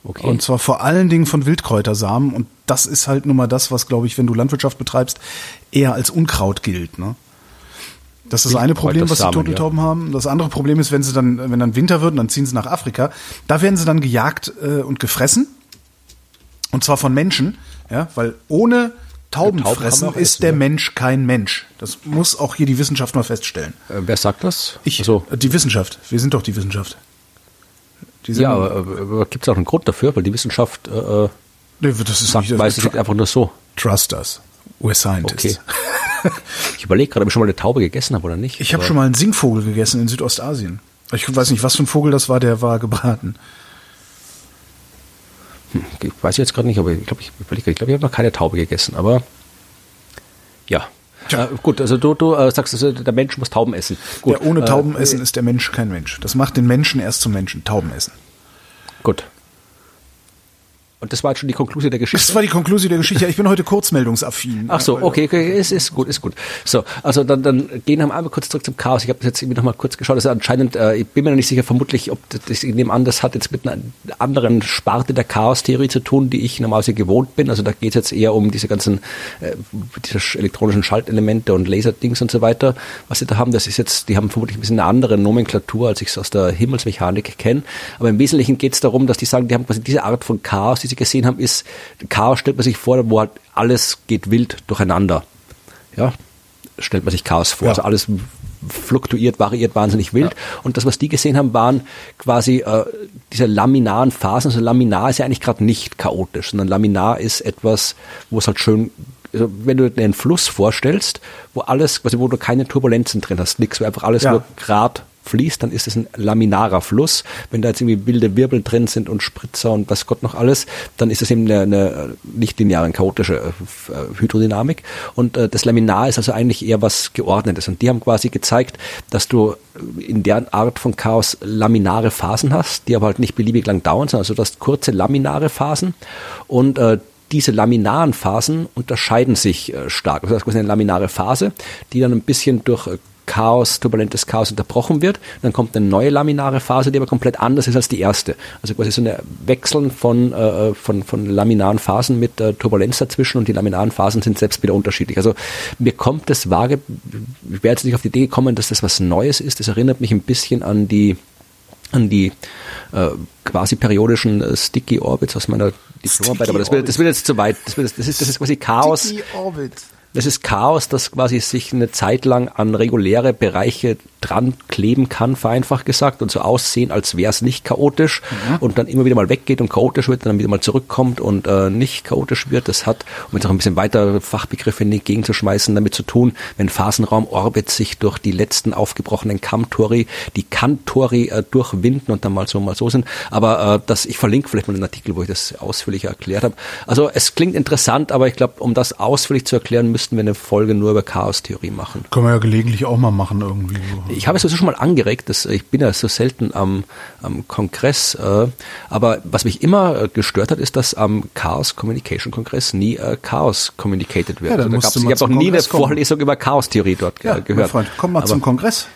Okay. Und zwar vor allen Dingen von Wildkräutersamen. Und das ist halt nun mal das, was, glaube ich, wenn du Landwirtschaft betreibst, eher als Unkraut gilt. Ne? Das ist das eine Problem, was die Turteltauben ja. haben. Das andere Problem ist, wenn sie dann, wenn dann Winter wird, dann ziehen sie nach Afrika. Da werden sie dann gejagt äh, und gefressen. Und zwar von Menschen, ja, weil ohne Tauben, Tauben ist der. Mensch kein Mensch. Das muss auch hier die Wissenschaft mal feststellen. Äh, wer sagt das? Ich. Also. Die Wissenschaft. Wir sind doch die Wissenschaft ja, aber, aber gibt es auch einen Grund dafür, weil die Wissenschaft äh, nee, das ist sagt, nicht, weiß es einfach nur so. Trust us. We're scientists. Okay. ich überlege gerade, ob ich schon mal eine Taube gegessen habe oder nicht. Ich habe schon mal einen Singvogel gegessen in Südostasien. Ich weiß nicht, was für ein Vogel das war, der war gebraten. Hm, ich weiß jetzt gerade nicht, aber ich glaube, ich überlege, ich glaube, ich habe noch keine Taube gegessen, aber ja. Äh, gut, also du, du äh, sagst, also, der Mensch muss Tauben essen. Gut, ja, ohne Tauben äh, essen ist der Mensch kein Mensch. Das macht den Menschen erst zum Menschen. Tauben essen. Gut. Und das war jetzt schon die Konklusion der Geschichte. Das war die Konklusion der Geschichte. Ich bin heute kurzmeldungsaffin. Ach so, okay, okay, ist, ist gut, ist gut. So, also dann, dann gehen wir einmal kurz zurück zum Chaos. Ich habe jetzt irgendwie noch mal kurz geschaut. Das ist anscheinend, äh, ich bin mir noch nicht sicher, vermutlich, ob das, ich nehme an, das hat jetzt mit einer anderen Sparte der Chaos-Theorie zu tun, die ich normalerweise gewohnt bin. Also da geht es jetzt eher um diese ganzen, äh, diese elektronischen Schaltelemente und Laserdings und so weiter, was sie da haben. Das ist jetzt, die haben vermutlich ein bisschen eine andere Nomenklatur, als ich es aus der Himmelsmechanik kenne. Aber im Wesentlichen geht es darum, dass die sagen, die haben quasi diese Art von Chaos, sie gesehen haben, ist, Chaos stellt man sich vor, wo halt alles geht wild durcheinander. Ja, stellt man sich Chaos vor. Ja. Also alles fluktuiert, variiert wahnsinnig wild. Ja. Und das, was die gesehen haben, waren quasi äh, diese laminaren Phasen. Also Laminar ist ja eigentlich gerade nicht chaotisch, sondern Laminar ist etwas, wo es halt schön also wenn du dir einen Fluss vorstellst, wo alles, quasi wo du keine Turbulenzen drin hast, nichts, wo einfach alles ja. nur grad fließt, dann ist es ein laminarer Fluss. Wenn da jetzt irgendwie wilde Wirbel drin sind und Spritzer und was Gott noch alles, dann ist es eben eine, eine nicht lineare, chaotische äh, Hydrodynamik. Und äh, das Laminar ist also eigentlich eher was Geordnetes. Und die haben quasi gezeigt, dass du in der Art von Chaos laminare Phasen hast, die aber halt nicht beliebig lang dauern, sondern also du hast kurze laminare Phasen und äh, diese laminaren Phasen unterscheiden sich äh, stark. Das ist eine laminare Phase, die dann ein bisschen durch äh, Chaos, turbulentes Chaos unterbrochen wird. Dann kommt eine neue laminare Phase, die aber komplett anders ist als die erste. Also quasi so eine Wechseln von, äh, von, von laminaren Phasen mit äh, Turbulenz dazwischen und die laminaren Phasen sind selbst wieder unterschiedlich. Also mir kommt das vage, ich wäre jetzt nicht auf die Idee gekommen, dass das was Neues ist. Das erinnert mich ein bisschen an die an die äh, quasi periodischen äh, Sticky Orbits aus meiner Diplomarbeit, aber das wird, das wird jetzt zu weit. Das, wird, das, ist, das ist quasi Chaos. Sticky Orbit. Das ist Chaos, das quasi sich eine Zeit lang an reguläre Bereiche dran kleben kann, vereinfacht gesagt, und so aussehen, als wäre es nicht chaotisch Mhm. und dann immer wieder mal weggeht und chaotisch wird, dann wieder mal zurückkommt und äh, nicht chaotisch wird. Das hat, um jetzt auch ein bisschen weiter Fachbegriffe in die Gegend zu schmeißen, damit zu tun, wenn Phasenraum Orbit sich durch die letzten aufgebrochenen Kammtori, die Kantori äh, durchwinden und dann mal so, mal so sind. Aber äh, das, ich verlinke vielleicht mal einen Artikel, wo ich das ausführlicher erklärt habe. Also es klingt interessant, aber ich glaube, um das ausführlich zu erklären, müssten wir eine Folge nur über Chaostheorie machen. Können wir ja gelegentlich auch mal machen irgendwie. So. Ich habe es sowieso schon mal angeregt, dass ich bin ja so selten am, am Kongress, äh, aber was mich immer äh, gestört hat, ist, dass am Chaos Communication Kongress nie äh, Chaos communicated wird. Ja, dann also da gab's, ich habe noch nie eine Kongress kommen. Vorlesung über Chaostheorie dort Ja, äh, gehört. mein Freund, komm mal aber, zum Kongress.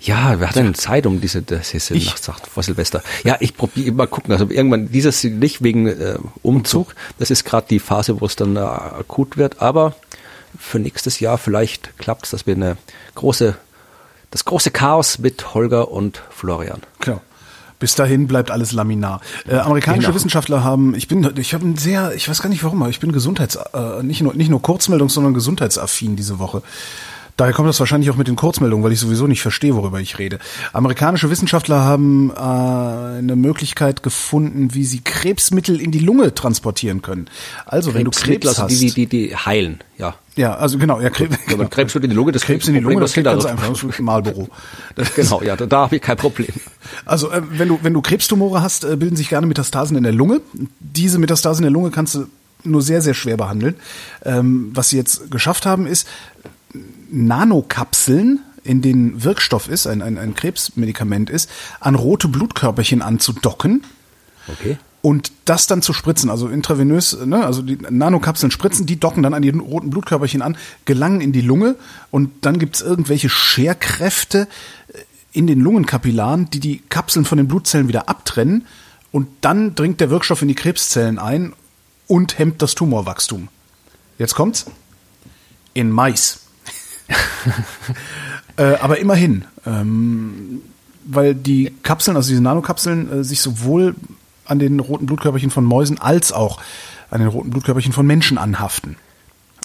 Ja, wir hatten Zeit um diese, das ist Ich? Nacht vor Silvester. Ja, ich probiere mal gucken. Also irgendwann dieses nicht wegen äh, Umzug. Das ist gerade die Phase, wo es dann äh, akut wird. Aber für nächstes Jahr vielleicht klappt es, dass wir eine große, das große Chaos mit Holger und Florian. Genau. Bis dahin bleibt alles laminar. Äh, amerikanische Genau. Wissenschaftler haben, ich bin, ich habe ein sehr, ich weiß gar nicht warum, aber ich bin Gesundheits, äh, nicht nur nicht nur Kurzmeldung, sondern gesundheitsaffin diese Woche. Daher kommt das wahrscheinlich auch mit den Kurzmeldungen, weil ich sowieso nicht verstehe, worüber ich rede. Amerikanische Wissenschaftler haben äh, eine Möglichkeit gefunden, wie sie Krebsmittel in die Lunge transportieren können. Also wenn du Krebs also hast, die, die, die, heilen, ja. ja, also genau, ja, Krebs, Wenn man Krebs wird in die Lunge, das Krebs in die Lunge, das Problem, ganz einfach, das ist Marlboro. Das Genau, ja, da, da habe ich kein Problem. Also äh, wenn du wenn du Krebstumore hast, äh, bilden sich gerne Metastasen in der Lunge. Diese Metastasen in der Lunge kannst du nur sehr sehr schwer behandeln. Ähm, was sie jetzt geschafft haben, ist Nanokapseln, in denen Wirkstoff ist, ein, ein, ein Krebsmedikament ist, an rote Blutkörperchen anzudocken Okay. und das dann zu spritzen, also intravenös, ne, also die Nanokapseln spritzen, die docken dann an die roten Blutkörperchen an, gelangen in die Lunge und dann gibt's irgendwelche Scherkräfte in den Lungenkapillaren, die die Kapseln von den Blutzellen wieder abtrennen und dann dringt der Wirkstoff in die Krebszellen ein und hemmt das Tumorwachstum. Jetzt kommt's. In Mais. äh, aber immerhin, ähm, weil die Kapseln, also diese Nanokapseln, äh, sich sowohl an den roten Blutkörperchen von Mäusen als auch an den roten Blutkörperchen von Menschen anhaften.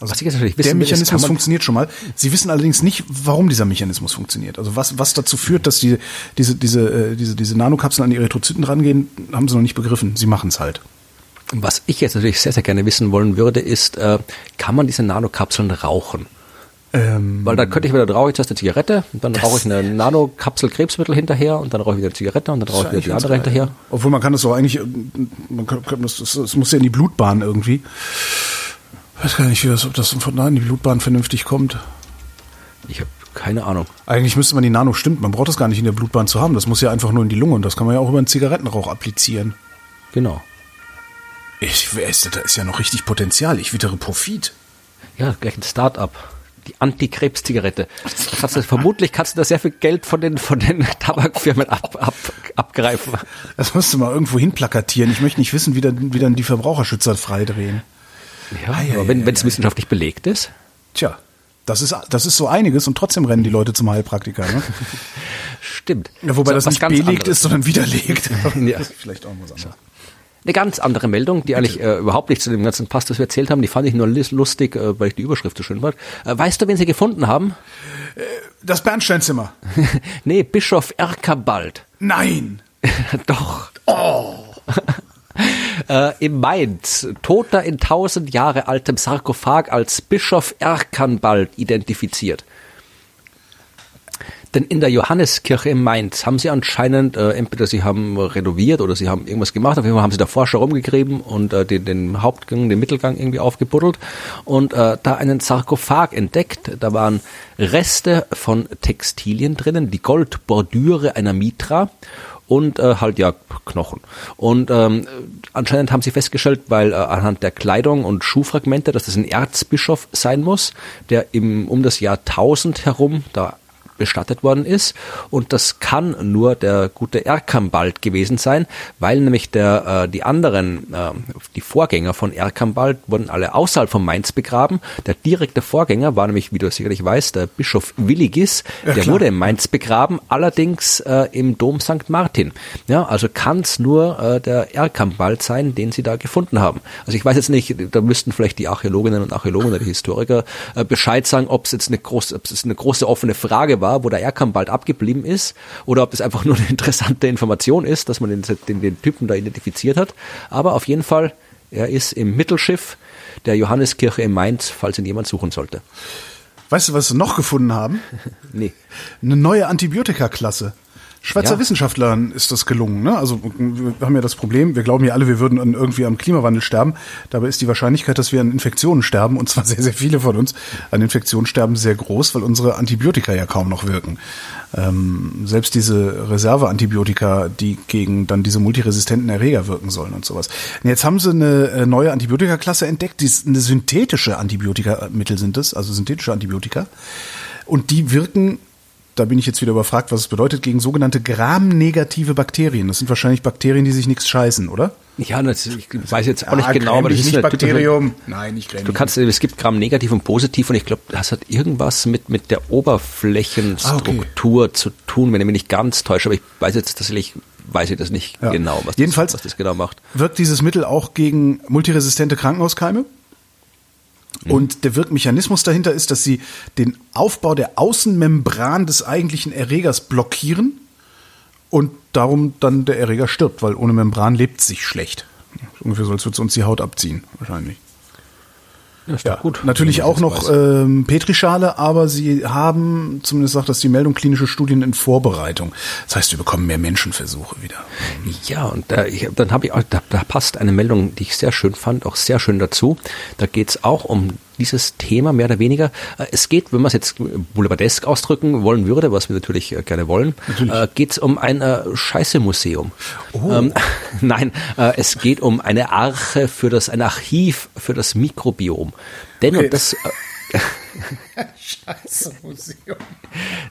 Also der wissen ist, Mechanismus funktioniert schon mal. Sie wissen allerdings nicht, warum dieser Mechanismus funktioniert. Also was, was dazu führt, dass die, diese, diese, äh, diese, diese Nanokapseln an die Erythrozyten rangehen, haben sie noch nicht begriffen. Sie machen es halt. Was ich jetzt natürlich sehr, sehr gerne wissen wollen würde, ist, äh, kann man diese Nanokapseln rauchen? Ähm, Weil dann könnte ich wieder, rauche ich zuerst eine Zigarette, und dann rauche ich eine Nanokapsel Krebsmittel hinterher und dann rauche ich wieder eine Zigarette und dann rauche ich wieder die andere geil. hinterher. Obwohl man kann das auch eigentlich, man kann, kann das, das, das muss ja in die Blutbahn irgendwie. Ich weiß gar nicht, wie das, ob das von da in die Blutbahn vernünftig kommt. Ich habe keine Ahnung. Eigentlich müsste man die Nano, stimmt, man braucht das gar nicht in der Blutbahn zu haben. Das muss ja einfach nur in die Lunge und das kann man ja auch über einen Zigarettenrauch applizieren. Genau. Ich, weiß, da ist ja noch richtig Potenzial. Ich wittere Profit. Ja, gleich ein Start-up. Die Anti-Krebs-Zigarette. Kannst du, vermutlich kannst du da sehr viel Geld von den, von den Tabakfirmen ab, ab, abgreifen. Das musst du mal irgendwo hin plakatieren. Ich möchte nicht wissen, wie dann, wie dann die Verbraucherschützer freidrehen. Ja, Ei, ei, aber wenn es wissenschaftlich belegt ist, Tja, das ist, das ist so einiges und trotzdem rennen die Leute zum Heilpraktiker. Ne? stimmt. Ja, wobei So, das nicht belegt anderes. ist, sondern widerlegt. Ja. Vielleicht auch was anderes. Eine ganz andere Meldung, die eigentlich äh, überhaupt nicht zu dem ganzen passt, was wir erzählt haben. Die fand ich nur lustig, äh, weil ich die Überschrift so schön fand. Äh, weißt du, wen sie gefunden haben? Das Bernsteinzimmer. nee, Bischof Erkabald. Nein. Doch. äh, in Mainz, Toter in tausend Jahre altem Sarkophag als Bischof Erkanbald identifiziert. Denn in der Johanneskirche in Mainz haben sie anscheinend, äh, entweder sie haben renoviert oder sie haben irgendwas gemacht, auf jeden Fall haben sie da Forscher rumgegriffen und äh, den, den Hauptgang, den Mittelgang irgendwie aufgebuddelt und äh, da einen Sarkophag entdeckt. Da waren Reste von Textilien drinnen, die Goldbordüre einer Mitra und äh, halt ja Knochen. Und ähm, anscheinend haben sie festgestellt, weil äh, anhand der Kleidung und Schuhfragmente, dass das ein Erzbischof sein muss, der im, um das Jahr 1000 herum da bestattet worden ist. Und das kann nur der gute Erkambald gewesen sein, weil nämlich der, äh, die anderen, äh, die Vorgänger von Erkambald wurden alle außerhalb von Mainz begraben. Der direkte Vorgänger war nämlich, wie du sicherlich weißt, der Bischof Willigis. Ja, der wurde in Mainz begraben, allerdings äh, im Dom St. Martin. Ja, also kann es nur äh, der Erkambald sein, den sie da gefunden haben. Also ich weiß jetzt nicht, da müssten vielleicht die Archäologinnen und Archäologen oder die Historiker äh, Bescheid sagen, ob es jetzt eine große, ob es eine große offene Frage war, wo der Erkambald abgeblieben ist, oder ob das einfach nur eine interessante Information ist, dass man den, den, den Typen da identifiziert hat. Aber auf jeden Fall, er ist im Mittelschiff der Johanneskirche in Mainz, falls ihn jemand suchen sollte. Weißt du, was sie noch gefunden haben? nee. Eine neue Antibiotikaklasse. Schweizer ja. Wissenschaftlern ist das gelungen. Ne? Also wir haben ja das Problem, wir glauben ja alle, wir würden irgendwie am Klimawandel sterben. Dabei ist die Wahrscheinlichkeit, dass wir an Infektionen sterben, und zwar sehr, sehr viele von uns, an Infektionen sterben sehr groß, weil unsere Antibiotika ja kaum noch wirken. Ähm, selbst diese Reserveantibiotika, die gegen dann diese multiresistenten Erreger wirken sollen und sowas. Und jetzt haben sie eine äh, neue Antibiotikaklasse entdeckt, die ist eine synthetische Antibiotikamittel sind es, also synthetische Antibiotika. Und die wirken da bin ich jetzt wieder überfragt, was es bedeutet, gegen sogenannte gramnegative Bakterien. Das sind wahrscheinlich Bakterien, die sich nichts scheißen, oder? Ja, das, ich weiß jetzt auch nicht ah, genau, aber das ist nicht Bakterium. Nein, nicht Grämlich. Du kannst, es gibt Gramm-negativ und positiv und ich glaube, das hat irgendwas mit, mit der Oberflächenstruktur ah, okay. zu tun, wenn ich mich nicht ganz täusche, aber ich weiß jetzt tatsächlich, weiß ich das nicht ja. genau, was Jedenfalls das, was das genau macht. Wirkt dieses Mittel auch gegen multiresistente Krankenhauskeime? Mhm. Und der Wirkmechanismus dahinter ist, dass sie den Aufbau der Außenmembran des eigentlichen Erregers blockieren und darum dann der Erreger stirbt, weil ohne Membran lebt sich schlecht. Ungefähr so, als würde es uns die Haut abziehen, wahrscheinlich. Ja, ja, gut. Natürlich auch noch ähm, Petrischale, aber sie haben, zumindest sagt das die Meldung, klinische Studien in Vorbereitung. Das heißt, wir bekommen mehr Menschenversuche wieder. Ja, und da, ich, dann habe ich auch, da, da passt eine Meldung, die ich sehr schön fand, auch sehr schön dazu. Da geht es auch um dieses Thema mehr oder weniger. Äh, es geht, wenn man es jetzt boulevardesk ausdrücken wollen würde, was wir natürlich äh, gerne wollen, äh, geht es um ein äh, Scheiße-Museum. Oh. Ähm, nein, äh, es geht um eine Arche für das, ein Archiv für das Mikrobiom. Denn okay. und das Scheiße Museum.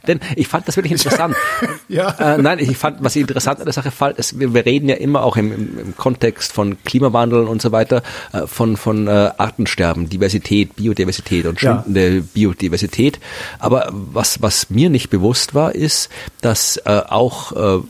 Denn ich fand das wirklich interessant. ja. Äh, nein, ich fand, was ich interessant an der Sache fand, ist, wir, wir reden ja immer auch im, im, im, Kontext von Klimawandel und so weiter, äh, von, von äh, Artensterben, Diversität, Biodiversität und schwindende ja. Biodiversität. Aber was, was mir nicht bewusst war, ist, dass äh, auch äh,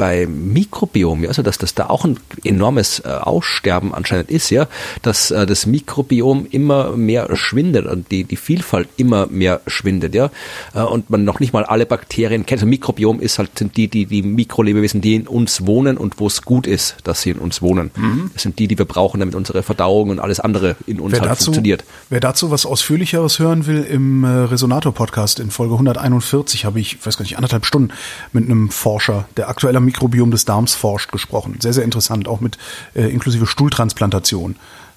beim Mikrobiom, also dass das da auch ein enormes äh, Aussterben anscheinend ist, ja, dass äh, das Mikrobiom immer mehr schwindet und die, die Vielfalt immer mehr schwindet, ja, äh, und man noch nicht mal alle Bakterien kennt. Also Mikrobiom ist halt sind die, die, die Mikrolebewesen, die in uns wohnen und wo es gut ist, dass sie in uns wohnen. Mhm. Das sind die, die wir brauchen, damit unsere Verdauung und alles andere in uns wer halt dazu, funktioniert. Wer dazu was Ausführlicheres hören will, im Resonator-Podcast in Folge 141 habe ich, weiß gar nicht, anderthalb Stunden mit einem Forscher, der aktueller Mikrobiom des Darms forscht, gesprochen. Sehr, sehr interessant, auch mit äh, inklusive Stuhltransplantation.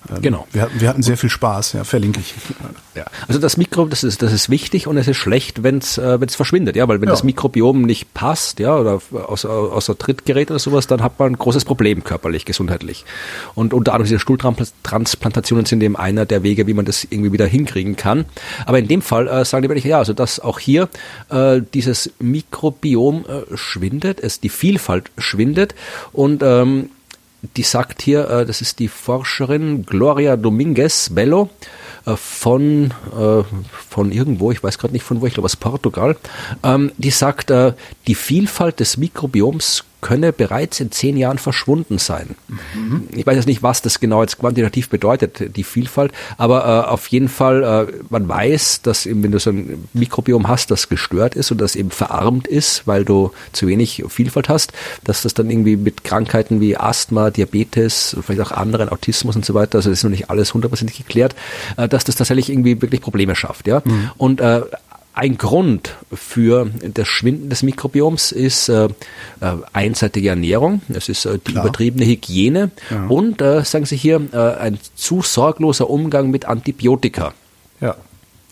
Ähm, genau. Wir, wir hatten sehr viel Spaß, ja, verlinke ich. Ja. Also das Mikro, das ist, das ist wichtig und es ist schlecht, wenn es äh, wenn's verschwindet, ja, weil wenn ja. das Mikrobiom nicht passt, ja, oder aus, aus der Trittgerät oder sowas, dann hat man ein großes Problem körperlich, gesundheitlich. Und unter anderem diese Stuhltransplantationen sind eben einer der Wege, wie man das irgendwie wieder hinkriegen kann. Aber in dem Fall äh, sagen die wirklich, ja, also dass auch hier äh, dieses Mikrobiom äh, schwindet, es die Vielfalt schwindet und ähm, die sagt hier, äh, das ist die Forscherin Gloria Dominguez Bello äh, von, äh, von irgendwo, ich weiß gerade nicht von wo, ich glaube aus Portugal, ähm, die sagt, äh, die Vielfalt des Mikrobioms könne bereits in zehn Jahren verschwunden sein. Mhm. Ich weiß jetzt nicht, was das genau jetzt quantitativ bedeutet, die Vielfalt, aber äh, auf jeden Fall, äh, man weiß, dass eben, wenn du so ein Mikrobiom hast, das gestört ist und das eben verarmt ist, weil du zu wenig Vielfalt hast, dass das dann irgendwie mit Krankheiten wie Asthma, Diabetes, vielleicht auch anderen Autismus und so weiter, also das ist noch nicht alles hundertprozentig geklärt, äh, dass das tatsächlich irgendwie wirklich Probleme schafft. Ja? Mhm. Und äh, ein Grund für das Schwinden des Mikrobioms ist äh, äh, einseitige Ernährung, es ist äh, die Klar. übertriebene Hygiene ja. und, äh, sagen Sie hier, äh, ein zu sorgloser Umgang mit Antibiotika. Ja.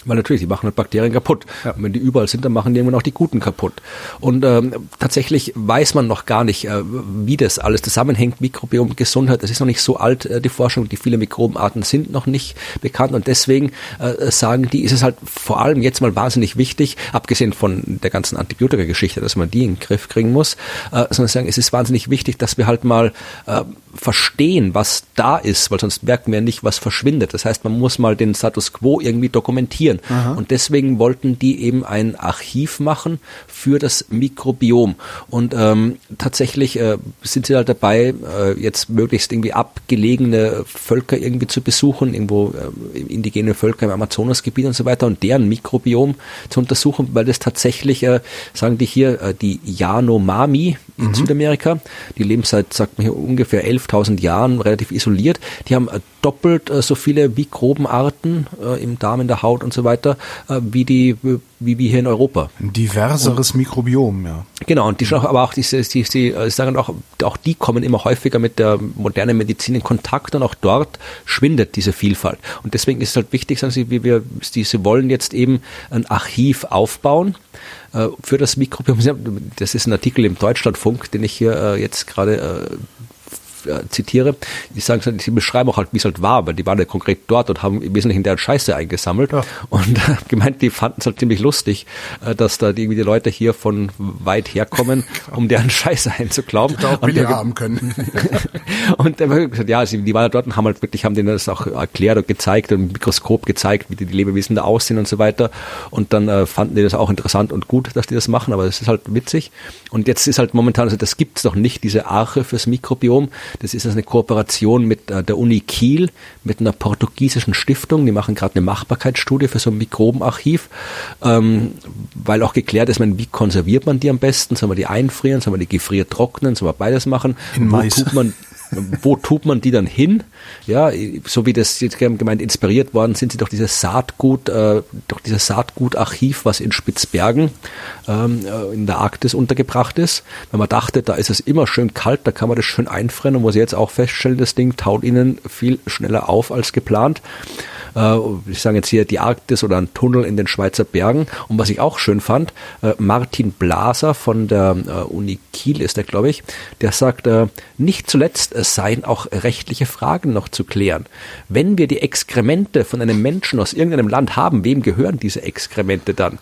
Weil natürlich, die machen halt Bakterien kaputt. Ja. Und wenn die überall sind, dann machen die irgendwann auch die guten kaputt. Und ähm, tatsächlich weiß man noch gar nicht, äh, wie das alles zusammenhängt, Mikrobiom, Gesundheit. Das ist noch nicht so alt, äh, die Forschung. Die viele Mikrobenarten sind noch nicht bekannt. Und deswegen äh, sagen die, ist es halt vor allem jetzt mal wahnsinnig wichtig, abgesehen von der ganzen Antibiotika-Geschichte, dass man die in den Griff kriegen muss, äh, sondern sagen, es ist wahnsinnig wichtig, dass wir halt mal äh, verstehen, was da ist, weil sonst merken wir nicht, was verschwindet. Das heißt, man muss mal den Status quo irgendwie dokumentieren. Aha. Und deswegen wollten die eben ein Archiv machen für das Mikrobiom. Und ähm, tatsächlich äh, sind sie halt dabei, äh, jetzt möglichst irgendwie abgelegene Völker irgendwie zu besuchen, irgendwo äh, indigene Völker im Amazonasgebiet und so weiter und deren Mikrobiom zu untersuchen, weil das tatsächlich, äh, sagen die hier, äh, die Yanomami in mhm. Südamerika, die leben seit, sagt man hier, ungefähr 11.000 Jahren relativ isoliert. Die haben äh, doppelt äh, so viele Mikrobenarten äh, im Darm, in der Haut und so weiter, wie die wie wir hier in Europa. Ein diverseres und, Mikrobiom, ja. Genau, und die schon aber auch diese, die, die äh, sagen auch, auch die kommen immer häufiger mit der modernen Medizin in Kontakt und auch dort schwindet diese Vielfalt. Und deswegen ist es halt wichtig, sagen sie, wie wir, sie wollen jetzt eben ein Archiv aufbauen für das Mikrobiom. Das ist ein Artikel im Deutschlandfunk, den ich hier jetzt gerade äh, zitiere, die sagen, die beschreiben auch halt, wie es halt war, weil die waren ja konkret dort und haben im Wesentlichen deren Scheiße eingesammelt ja. und äh, gemeint, die fanden es halt ziemlich lustig, äh, dass da irgendwie die Leute hier von weit herkommen, um deren Scheiße einzuklauben. Die auch und der, haben können. und der hat gesagt, ja, sie, die waren dort und haben halt wirklich, haben denen das auch erklärt und gezeigt und im Mikroskop gezeigt, wie die, die Lebewesen da aussehen und so weiter. Und dann äh, fanden die das auch interessant und gut, dass die das machen, aber es ist halt witzig. Und jetzt ist halt momentan, also das gibt es noch nicht, diese Arche fürs Mikrobiom. Das ist also eine Kooperation mit äh, der Uni Kiel, mit einer portugiesischen Stiftung. Die machen gerade eine Machbarkeitsstudie für so ein Mikrobenarchiv, ähm, weil auch geklärt ist, man, wie konserviert man die am besten? Soll man die einfrieren? Soll man die gefriert trocknen? Soll man beides machen? In Wo tut man wo tut man die dann hin? Ja, so wie das jetzt gemeint inspiriert worden sind sie durch dieses Saatgut, äh, durch dieses Saatgutarchiv, was in Spitzbergen ähm, äh, in der Arktis untergebracht ist. Wenn man dachte, da ist es immer schön kalt, da kann man das schön einfrieren und muss jetzt auch feststellen, das Ding taut ihnen viel schneller auf als geplant äh, ich sage jetzt hier die Arktis oder ein Tunnel in den Schweizer Bergen. Und was ich auch schön fand, äh, Martin Blaser von der Uni Kiel ist der, glaube ich, der sagt, nicht zuletzt es seien auch rechtliche Fragen noch zu klären. Wenn wir die Exkremente von einem Menschen aus irgendeinem Land haben, wem gehören diese Exkremente dann?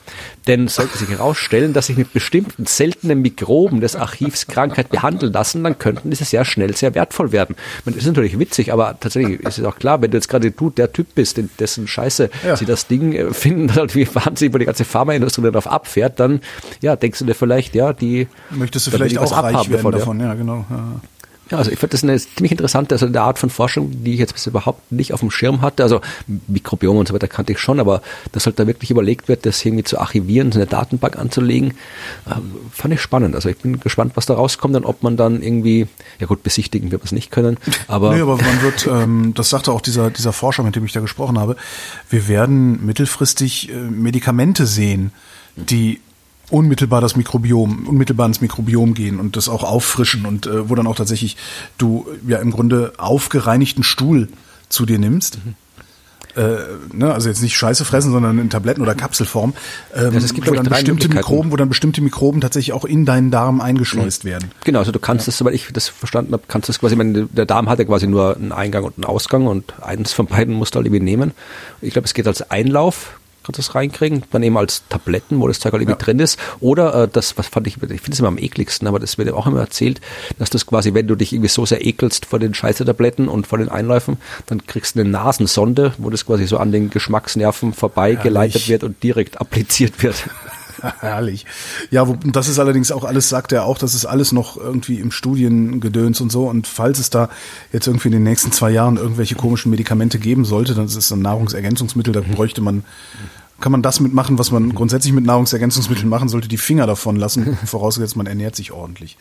Denn sollte sich herausstellen, dass sich mit bestimmten seltenen Mikroben des Archivs Krankheit behandeln lassen, dann könnten diese sehr schnell sehr wertvoll werden. das ist natürlich witzig, aber tatsächlich ist es auch klar, wenn du jetzt gerade du der Typ bist, dessen Scheiße ja. sie das Ding äh, finden, halt wie wahnsinnig, wo die ganze Pharmaindustrie darauf abfährt, dann ja, denkst du dir vielleicht, ja, die möchtest du vielleicht auch reich werden davon, ja, genau. Ja. Ja, also ich finde das eine ziemlich interessante, also eine Art von Forschung, die ich jetzt bis überhaupt nicht auf dem Schirm hatte. Also Mikrobiom und so weiter kannte ich schon, aber dass halt da wirklich überlegt wird, das irgendwie zu archivieren, so eine Datenbank anzulegen, äh, fand ich spannend. Also ich bin gespannt, was da rauskommt und ob man dann irgendwie, ja gut, besichtigen wird man es nicht können, aber. Nee, aber man wird, ähm, das sagte auch dieser, dieser Forscher, mit dem ich da gesprochen habe, wir werden mittelfristig äh, Medikamente sehen, die unmittelbar das Mikrobiom, unmittelbar ins Mikrobiom gehen und das auch auffrischen und äh, wo dann auch tatsächlich du ja im Grunde aufgereinigten Stuhl zu dir nimmst. Mhm. Äh, ne, also jetzt nicht Scheiße fressen, sondern in Tabletten oder Kapselform, ähm, ja, gibt wo dann bestimmte Mikroben, wo dann bestimmte Mikroben tatsächlich auch in deinen Darm eingeschleust mhm. werden. Genau, also du kannst ja. das, soweit ich das verstanden habe, kannst das quasi, meine, der Darm hat ja quasi nur einen Eingang und einen Ausgang und eins von beiden musst du halt irgendwie nehmen. Ich glaube, es geht als Einlauf, kannst du das reinkriegen, dann eben als Tabletten, wo das Zeug halt irgendwie ja. drin ist. Oder äh, das, was fand ich, ich finde es immer am ekligsten, aber das wird ja auch immer erzählt, dass das quasi, wenn du dich irgendwie so sehr ekelst vor den Scheiße-Tabletten und vor den Einläufen, dann kriegst du eine Nasensonde, wo das quasi so an den Geschmacksnerven vorbeigeleitet wird und direkt appliziert wird. Herrlich. Ja, wo, das ist allerdings auch alles, sagt er auch, das ist alles noch irgendwie im Studiengedöns und so. Und falls es da jetzt irgendwie in den nächsten zwei Jahren irgendwelche komischen Medikamente geben sollte, dann ist es ein Nahrungsergänzungsmittel, da bräuchte man kann man das mitmachen, was man grundsätzlich mit Nahrungsergänzungsmitteln machen sollte, die Finger davon lassen, vorausgesetzt man ernährt sich ordentlich.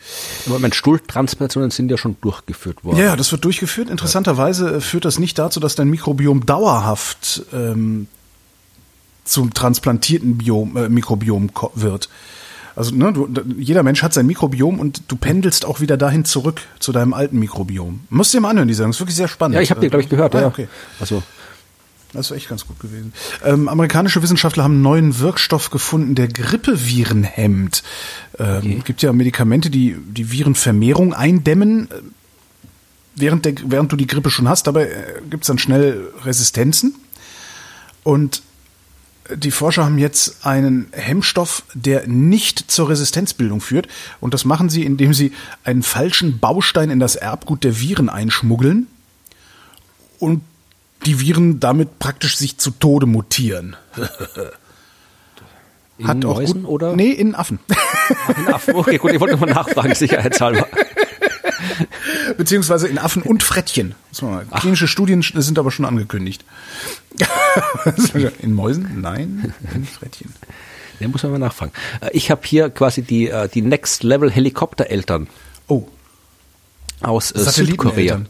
Aber meine Stuhltransplantationen sind ja schon durchgeführt worden. Ja, das wird durchgeführt. Interessanterweise führt das nicht dazu, dass dein Mikrobiom dauerhaft ähm, zum transplantierten Biom, äh, Mikrobiom wird. Also ne, du, jeder Mensch hat sein Mikrobiom und du pendelst auch wieder dahin zurück zu deinem alten Mikrobiom. Musst du dir mal anhören, die Sendung. Das ist wirklich sehr spannend. Ja, ich habe die, glaube ich, gehört. Ah, ja, okay. Also Das wäre echt ganz gut gewesen. Ähm, amerikanische Wissenschaftler haben einen neuen Wirkstoff gefunden, der Grippeviren hemmt. Ähm, okay. gibt ja Medikamente, die die Virenvermehrung eindämmen, äh, während, der, während du die Grippe schon hast. Dabei äh, gibt es dann schnell Resistenzen. Und die Forscher haben jetzt einen Hemmstoff, der nicht zur Resistenzbildung führt. Und das machen sie, indem sie einen falschen Baustein in das Erbgut der Viren einschmuggeln und die Viren damit praktisch sich zu Tode mutieren. In Hat auch Mäusen gut, oder? Nee, in Affen. in Affen, okay, gut, ich wollte nochmal nachfragen, sicherheitshalber. Beziehungsweise in Affen und Frettchen. Klinische Studien sind aber schon angekündigt. in Mäusen? Nein, in Frettchen. Da muss man mal nachfragen. Äh, ich habe hier quasi die, äh, die Next Level Helikoptereltern. Oh. Aus äh, Südkorea.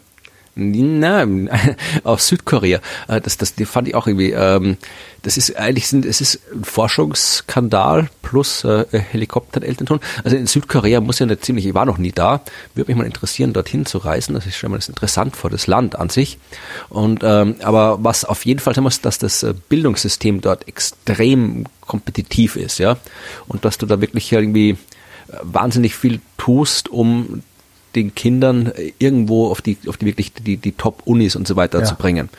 Na, aus Südkorea. Äh, das, das fand ich auch irgendwie. Ähm, das ist eigentlich sind, es ist ein Forschungsskandal plus äh, Helikopterelternton. Also in Südkorea muss ja eine ziemlich, ich war noch nie da, würde mich mal interessieren, dorthin zu reisen. Das ist schon mal das interessant vor das Land an sich. Und ähm, aber was auf jeden Fall sagen muss, dass das äh, Bildungssystem dort extrem kompetitiv ist, ja, und dass du da wirklich irgendwie äh, wahnsinnig viel tust, um den Kindern irgendwo auf die, auf die wirklich die, die Top-Unis und so weiter ja. zu bringen.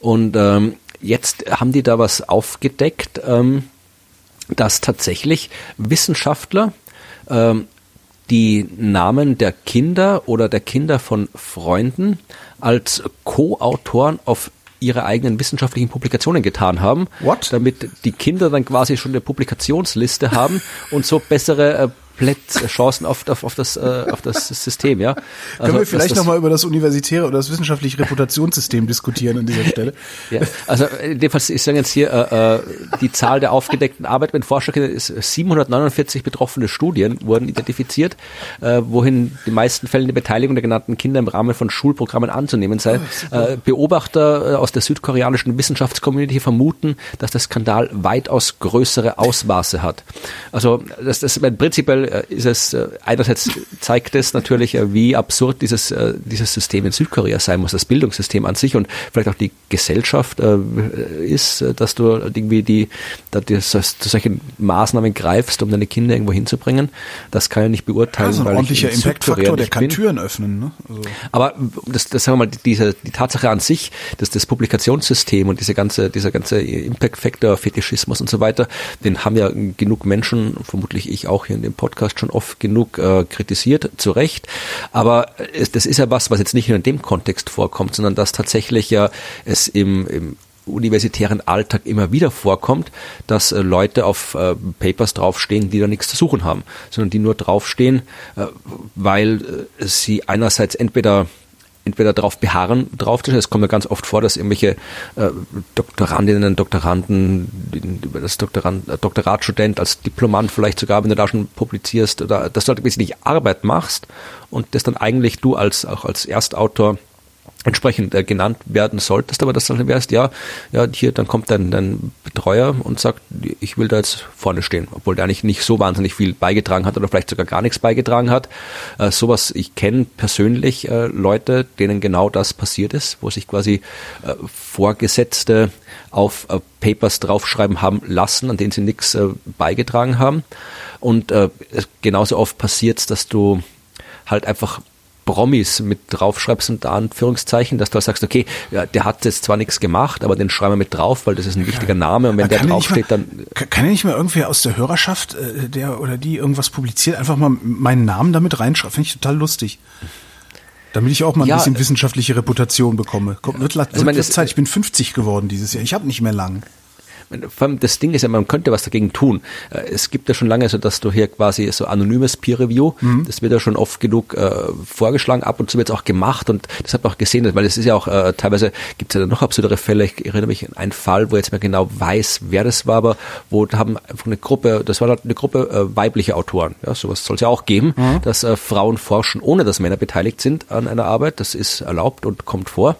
Und ähm, jetzt haben die da was aufgedeckt, ähm, dass tatsächlich Wissenschaftler ähm, die Namen der Kinder oder der Kinder von Freunden als Co-Autoren auf ihre eigenen wissenschaftlichen Publikationen getan haben, What? damit die Kinder dann quasi schon eine Publikationsliste haben und so bessere äh, Plätze, Chancen auf, auf, auf, das, äh, auf das System, ja. Also, Können wir vielleicht nochmal über das universitäre oder das wissenschaftliche Reputationssystem diskutieren an dieser Stelle? ja, also in dem Fall, ich sage jetzt hier, äh, äh, die Zahl der aufgedeckten Arbeit mit Forscherkindern ist 749 betroffene Studien wurden identifiziert, äh, wohin die meisten Fälle die Beteiligung der genannten Kinder im Rahmen von Schulprogrammen anzunehmen sei. Oh, äh, Beobachter äh, aus der südkoreanischen Wissenschaftscommunity vermuten, dass der Skandal weitaus größere Ausmaße hat. Also das, das prinzipiell äh, ist es, äh, einerseits zeigt es natürlich, äh, wie absurd dieses, dieses System in Südkorea sein muss, das Bildungssystem an sich und vielleicht auch die Gesellschaft ist, dass du irgendwie die, dass du solche Maßnahmen greifst, um deine Kinder irgendwo hinzubringen. Das kann ich nicht beurteilen. Also ein weil ordentlicher Impact-Faktor, der kann bin. Türen öffnen. Ne? Also. Aber das, das sagen wir mal, diese, die Tatsache an sich, dass das Publikationssystem und diese ganze, dieser ganze Impact-Faktor, Fetischismus und so weiter, den haben ja genug Menschen, vermutlich ich auch hier in dem Podcast, Podcast schon oft genug äh, kritisiert, zu Recht. Aber es, das ist ja was, was jetzt nicht nur in dem Kontext vorkommt, sondern dass tatsächlich ja es im, im universitären Alltag immer wieder vorkommt, dass äh, Leute auf äh, Papers draufstehen, die da nichts zu suchen haben, sondern die nur draufstehen, äh, weil äh, sie einerseits entweder entweder darauf beharren, drauf zu stehen. Es kommt ja ganz oft vor, dass irgendwelche äh, Doktorandinnen, Doktoranden, das Doktorand, äh, Doktoratstudent als Diplomant vielleicht sogar, wenn du da schon publizierst, oder dass du halt wesentlich Arbeit machst und das dann eigentlich du als auch als Erstautor entsprechend äh, genannt werden solltest, aber das dann wärst, ja, ja, hier, dann kommt dann dein Betreuer und sagt, ich will da jetzt vorne stehen, obwohl der eigentlich nicht so wahnsinnig viel beigetragen hat oder vielleicht sogar gar nichts beigetragen hat. Äh, sowas, ich kenne persönlich äh, Leute, denen genau das passiert ist, wo sich quasi äh, Vorgesetzte auf äh, Papers draufschreiben haben lassen, an denen sie nichts äh, beigetragen haben. Und äh, genauso oft passiert dass du halt einfach Promis mit draufschreibst unter Anführungszeichen, dass du halt sagst, okay, ja, der hat jetzt zwar nichts gemacht, aber den schreiben wir mit drauf, weil das ist ein wichtiger Name und wenn der draufsteht, dann... Kann ja nicht mal irgendwer aus der Hörerschaft, äh, der oder die irgendwas publiziert, einfach mal meinen Namen damit reinschreiben? Finde ich total lustig. Damit ich auch mal ein ja, bisschen wissenschaftliche Reputation bekomme. Kommt, wird, wird, also meine, wird Zeit, ich bin 50 geworden dieses Jahr. Ich habe nicht mehr lang das Ding ist ja, man könnte was dagegen tun. Äh, es gibt ja schon lange so, dass du hier quasi so anonymes Peer Review, mhm. das wird ja schon oft genug äh, vorgeschlagen, ab und zu wird es auch gemacht und das hat man auch gesehen, weil es ist ja auch äh, teilweise gibt es ja noch absurdere Fälle. Ich erinnere mich an einen Fall, wo jetzt mehr genau weiß, wer das war, aber wo da haben einfach eine Gruppe, das war eine Gruppe äh, weiblicher Autoren. Ja, sowas soll es ja auch geben, mhm. dass äh, Frauen forschen, ohne dass Männer beteiligt sind an einer Arbeit. Das ist erlaubt und kommt vor.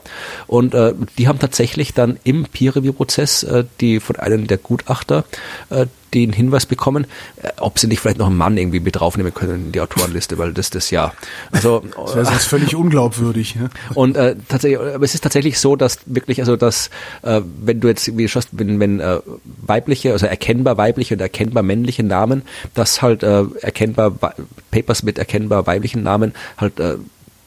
Und äh, die haben tatsächlich dann im Peer Review Prozess äh, die von einen der Gutachter äh, den Hinweis bekommen, äh, ob sie nicht vielleicht noch einen Mann irgendwie mit draufnehmen können in die Autorenliste, weil das das ja. Also das sonst völlig unglaubwürdig. Ne? Und äh, tatsächlich, aber es ist tatsächlich so, dass wirklich, also dass äh, wenn du jetzt wie schaust, wenn, wenn äh, weibliche, also erkennbar weibliche und erkennbar männliche Namen, dass halt äh, erkennbar Papers mit erkennbar weiblichen Namen halt äh,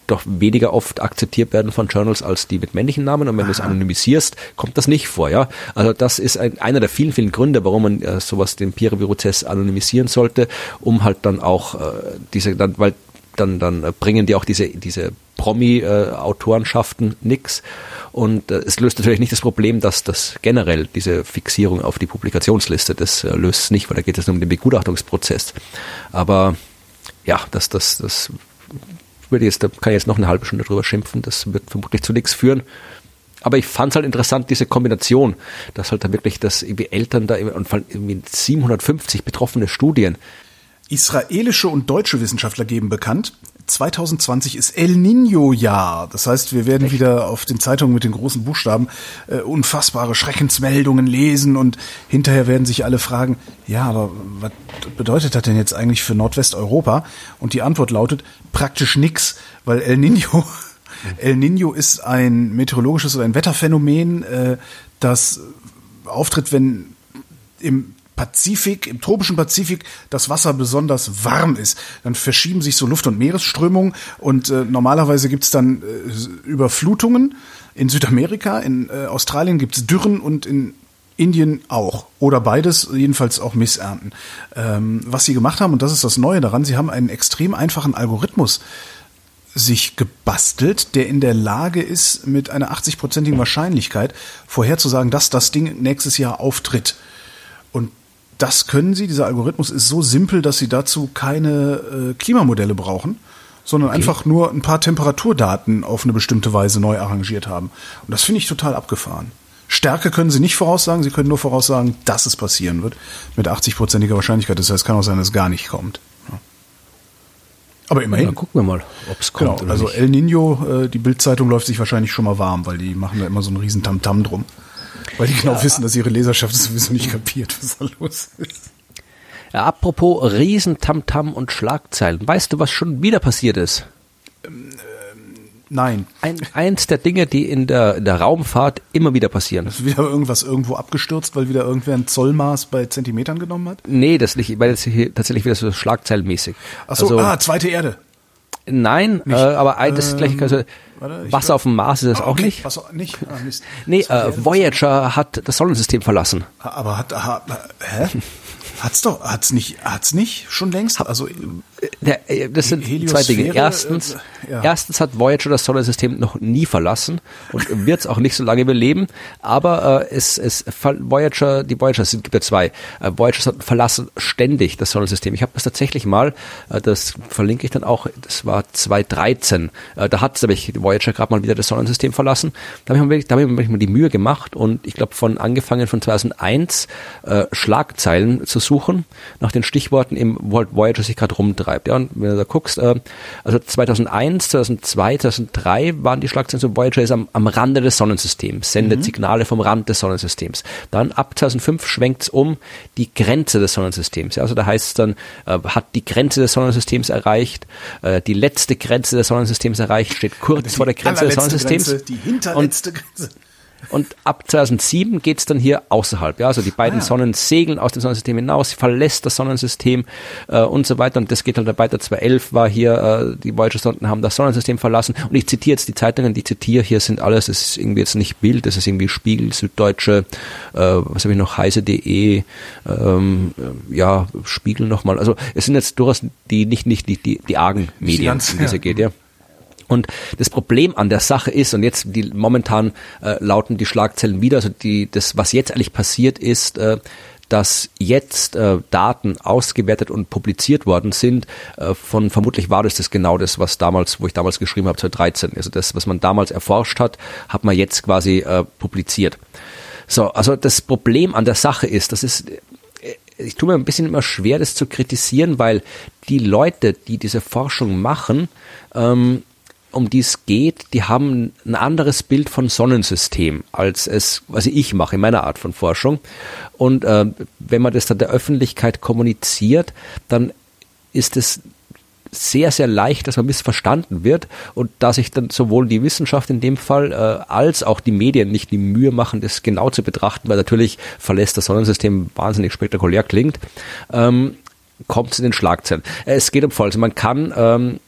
doch weniger oft akzeptiert werden von Journals als die mit männlichen Namen. Und wenn du es anonymisierst, kommt das nicht vor. Ja, also das ist ein, einer der vielen, vielen Gründe, warum man äh, sowas den Peer-Review-Prozess anonymisieren sollte, um halt dann auch äh, diese, dann, weil dann, dann bringen die auch diese, diese Promi-Autorenschaften nix. Und äh, es löst natürlich nicht das Problem, dass das generell diese Fixierung auf die Publikationsliste, das äh, löst es nicht, weil da geht es nur um den Begutachtungsprozess. Aber ja, das, das, das würde jetzt, da kann ich jetzt noch eine halbe Stunde drüber schimpfen, das wird vermutlich zu nichts führen. Aber ich fand es halt interessant, diese Kombination, dass halt da wirklich das irgendwie Eltern da und irgendwie 750 betroffene Studien. Israelische und deutsche Wissenschaftler geben bekannt, 2020 ist El Nino-Jahr. Das heißt, wir werden Echt? wieder auf den Zeitungen mit den großen Buchstaben äh, unfassbare Schreckensmeldungen lesen und hinterher werden sich alle fragen, ja, aber was bedeutet das denn jetzt eigentlich für Nordwesteuropa? Und die Antwort lautet praktisch nix, weil El Nino El Nino ist ein meteorologisches oder ein Wetterphänomen, äh, das auftritt, wenn im Pazifik, im tropischen Pazifik das Wasser besonders warm ist. Dann verschieben sich so Luft- und Meeresströmungen und äh, normalerweise gibt's dann äh, Überflutungen in Südamerika, in äh, Australien gibt's Dürren und in Indien auch. Oder beides, jedenfalls auch Missernten. Ähm, was sie gemacht haben, und das ist das Neue daran, sie haben einen extrem einfachen Algorithmus sich gebastelt, der in der Lage ist, mit einer 80-prozentigen Wahrscheinlichkeit vorherzusagen, dass das Ding nächstes Jahr auftritt. Und das können sie. Dieser Algorithmus ist so simpel, dass sie dazu keine äh, Klimamodelle brauchen, sondern okay. einfach nur ein paar Temperaturdaten auf eine bestimmte Weise neu arrangiert haben. Und das finde ich total abgefahren. Stärke können sie nicht voraussagen, sie können nur voraussagen, dass es passieren wird. Mit 80-prozentiger Wahrscheinlichkeit. Das heißt, es kann auch sein, dass es gar nicht kommt. Ja. Aber immerhin. dann gucken wir mal, ob es kommt. Genau, also nicht. El Nino, äh, die Bildzeitung läuft sich wahrscheinlich schon mal warm, weil die machen da immer so einen riesen Tamtam -Tam drum. Weil die genau ja. wissen, dass ihre Leserschaft sowieso nicht kapiert, was da los ist. Ja, apropos Riesen, Tamtam und Schlagzeilen. Weißt du, was schon wieder passiert ist? Ähm, nein. Ein, eins der Dinge, die in der, in der Raumfahrt immer wieder passieren. Ist wieder irgendwas irgendwo abgestürzt, weil wieder irgendwer ein Zollmaß bei Zentimetern genommen hat? Nee, das nicht, weil es hier tatsächlich wieder so schlagzeilenmäßig. Ach so, also, ah, zweite Erde. Nein, äh, aber ein, das ist gleich, also, Warte, Wasser glaub, auf dem Mars ist es ah, okay. auch nicht. Wasser nicht? Ah. Nee, äh, Voyager hat das Sonnensystem verlassen. Aber hat, ha, hä? Hat's doch, hat's nicht, hat's nicht schon längst? Also der, äh, das sind Heliosphäre, zwei Dinge. Erstens, äh, ja. erstens hat Voyager das Sonnensystem noch nie verlassen und wird es auch nicht so lange überleben. Aber äh, es, es Voyager, die Voyager, es gibt ja zwei. Äh, Voyager verlassen ständig das Sonnensystem. Ich habe das tatsächlich mal, äh, das verlinke ich dann auch. Das war 2013. Äh, da hat nämlich Voyager gerade mal wieder das Sonnensystem verlassen. Da habe ich, mir, da hab ich mir die Mühe gemacht und ich glaube von angefangen von 2001 äh, Schlagzeilen zu suchen nach den Stichworten im Voyager sich gerade rumtreibt. Ja, und wenn du da guckst, äh, also 2001, 2002, 2003 waren die Schlagzeilen so Voyager ist am, am Rande des Sonnensystems, sendet mhm. Signale vom Rand des Sonnensystems. Dann ab 2005 schwenkt es um die Grenze des Sonnensystems. Ja, also da heißt es dann, äh, hat die Grenze des Sonnensystems erreicht, äh, die letzte Grenze des Sonnensystems erreicht, steht kurz vor der Grenze des Sonnensystems. Grenze, die hinterletzte und, Grenze. Und ab 2007 geht's dann hier außerhalb. Ja, also die beiden ah. Sonnen segeln aus dem Sonnensystem hinaus, verlässt das Sonnensystem äh, und so weiter. Und das geht halt weiter. 2011 war hier, äh, die Voyager-Sonden haben das Sonnensystem verlassen. Und ich zitiere jetzt die Zeitungen, die zitiere hier sind alles, es ist irgendwie jetzt nicht Bild, das ist irgendwie Spiegel, Süddeutsche, äh, was habe ich noch, heise.de, ähm, ja, Spiegel nochmal. Also es sind jetzt durchaus die nicht, nicht die, die, die argen Medien, um diese ja. geht, ja. Und das Problem an der Sache ist, und jetzt die momentan äh, lauten die Schlagzeilen wieder, also die, das, was jetzt eigentlich passiert ist, äh, dass jetzt äh, Daten ausgewertet und publiziert worden sind. Äh, von vermutlich war das das genau das, was damals, wo ich damals geschrieben habe, 2013. Also das, was man damals erforscht hat, hat man jetzt quasi äh, publiziert. So, also das Problem an der Sache ist, das ist äh, ich tue mir ein bisschen immer schwer, das zu kritisieren, weil die Leute, die diese Forschung machen, ähm, um die es geht, die haben ein anderes Bild von Sonnensystem, als es, was ich mache in meiner Art von Forschung. Und äh, wenn man das dann der Öffentlichkeit kommuniziert, dann ist es sehr, sehr leicht, dass man missverstanden wird und da sich dann sowohl die Wissenschaft in dem Fall äh, als auch die Medien nicht die Mühe machen, das genau zu betrachten, weil natürlich verlässt das Sonnensystem wahnsinnig spektakulär klingt, ähm, kommt es in den Schlagzeilen. Es geht um Folgendes. Man kann ähm,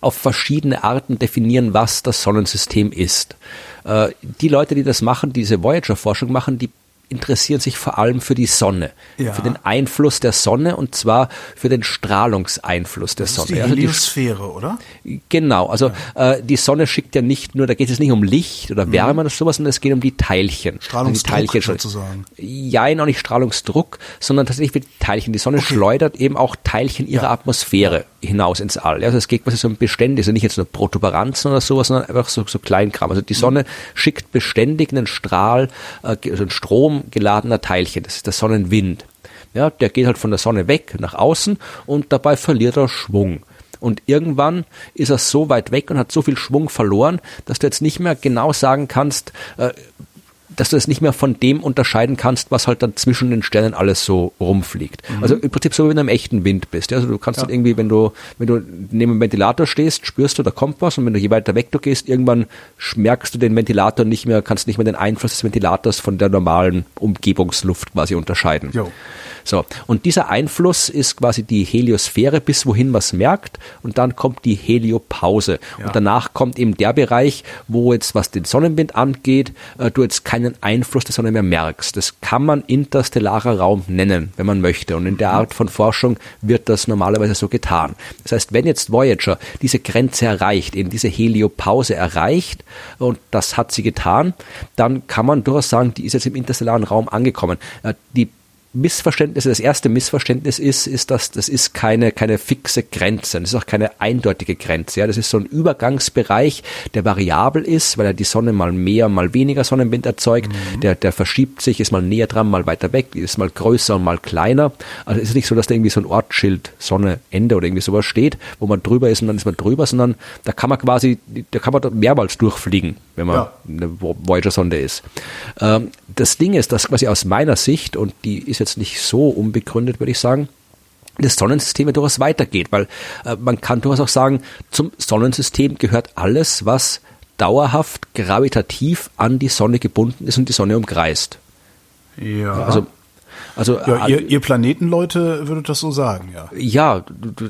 auf verschiedene Arten definieren, was das Sonnensystem ist. Äh, die Leute, die das machen, diese Voyager-Forschung machen, die interessieren sich vor allem für die Sonne, ja. für den Einfluss der Sonne und zwar für den Strahlungseinfluss der das Sonne. Ist die Heliosphäre, also die, oder? Genau, also ja. äh, die Sonne schickt ja nicht nur, da geht es nicht um Licht oder Wärme mhm. oder sowas, sondern es geht um die Teilchen. Strahlungsdruck die Teilchen sozusagen. Ja, auch nicht Strahlungsdruck, sondern tatsächlich für die Teilchen. Die Sonne okay. schleudert eben auch Teilchen ihrer ja. Atmosphäre hinaus ins All. Also es geht quasi so um Bestände, also nicht jetzt nur Protuberanzen oder sowas, sondern einfach so, so Kleinkram. Also die mhm. Sonne mhm. schickt beständig einen Strahl, äh, also einen Strom geladener Teilchen. Das ist der Sonnenwind. Ja, der geht halt von der Sonne weg nach außen und dabei verliert er Schwung. Und irgendwann ist er so weit weg und hat so viel Schwung verloren, dass du jetzt nicht mehr genau sagen kannst, äh, dass du es nicht mehr von dem unterscheiden kannst, was halt dann zwischen den Sternen alles so rumfliegt. Mhm. Also im Prinzip so wie wenn du im echten Wind bist. Also du kannst ja. dann irgendwie, wenn du, wenn du neben dem Ventilator stehst, spürst du, da kommt was und wenn du je weiter weg du gehst, irgendwann merkst du den Ventilator nicht mehr, kannst nicht mehr den Einfluss des Ventilators von der normalen Umgebungsluft quasi unterscheiden. Jo. So, und dieser Einfluss ist quasi die Heliosphäre, bis wohin man es merkt, und dann kommt die Heliopause. Ja. Und danach kommt eben der Bereich, wo jetzt, was den Sonnenwind angeht, äh, du jetzt keinen Einfluss der Sonne mehr merkst. Das kann man interstellarer Raum nennen, wenn man möchte. Und in der Art von Forschung wird das normalerweise so getan. Das heißt, wenn jetzt Voyager diese Grenze erreicht, eben diese Heliopause erreicht, und das hat sie getan, dann kann man durchaus sagen, die ist jetzt im interstellaren Raum angekommen. Äh, die Missverständnisse, das erste Missverständnis ist, ist, dass das ist keine, keine fixe Grenze. Das ist auch keine eindeutige Grenze. Ja, das ist so ein Übergangsbereich, der variabel ist, weil er die Sonne mal mehr, mal weniger Sonnenwind erzeugt. Mhm. Der, der verschiebt sich, ist mal näher dran, mal weiter weg, ist mal größer und mal kleiner. Also es ist nicht so, dass da irgendwie so ein Ortsschild Sonne Ende oder irgendwie sowas steht, wo man drüber ist und dann ist man drüber, sondern da kann man quasi, da kann man mehrmals durchfliegen, wenn man ja. eine Voyager-Sonde ist. Ähm, das Ding ist, dass quasi aus meiner Sicht, und die ist jetzt nicht so unbegründet, würde ich sagen, das Sonnensystem ja durchaus weitergeht, weil äh, man kann durchaus auch sagen, zum Sonnensystem gehört alles, was dauerhaft gravitativ an die Sonne gebunden ist und die Sonne umkreist. Ja. Also also ja, ihr, ihr Planetenleute würdet das so sagen, ja. Ja,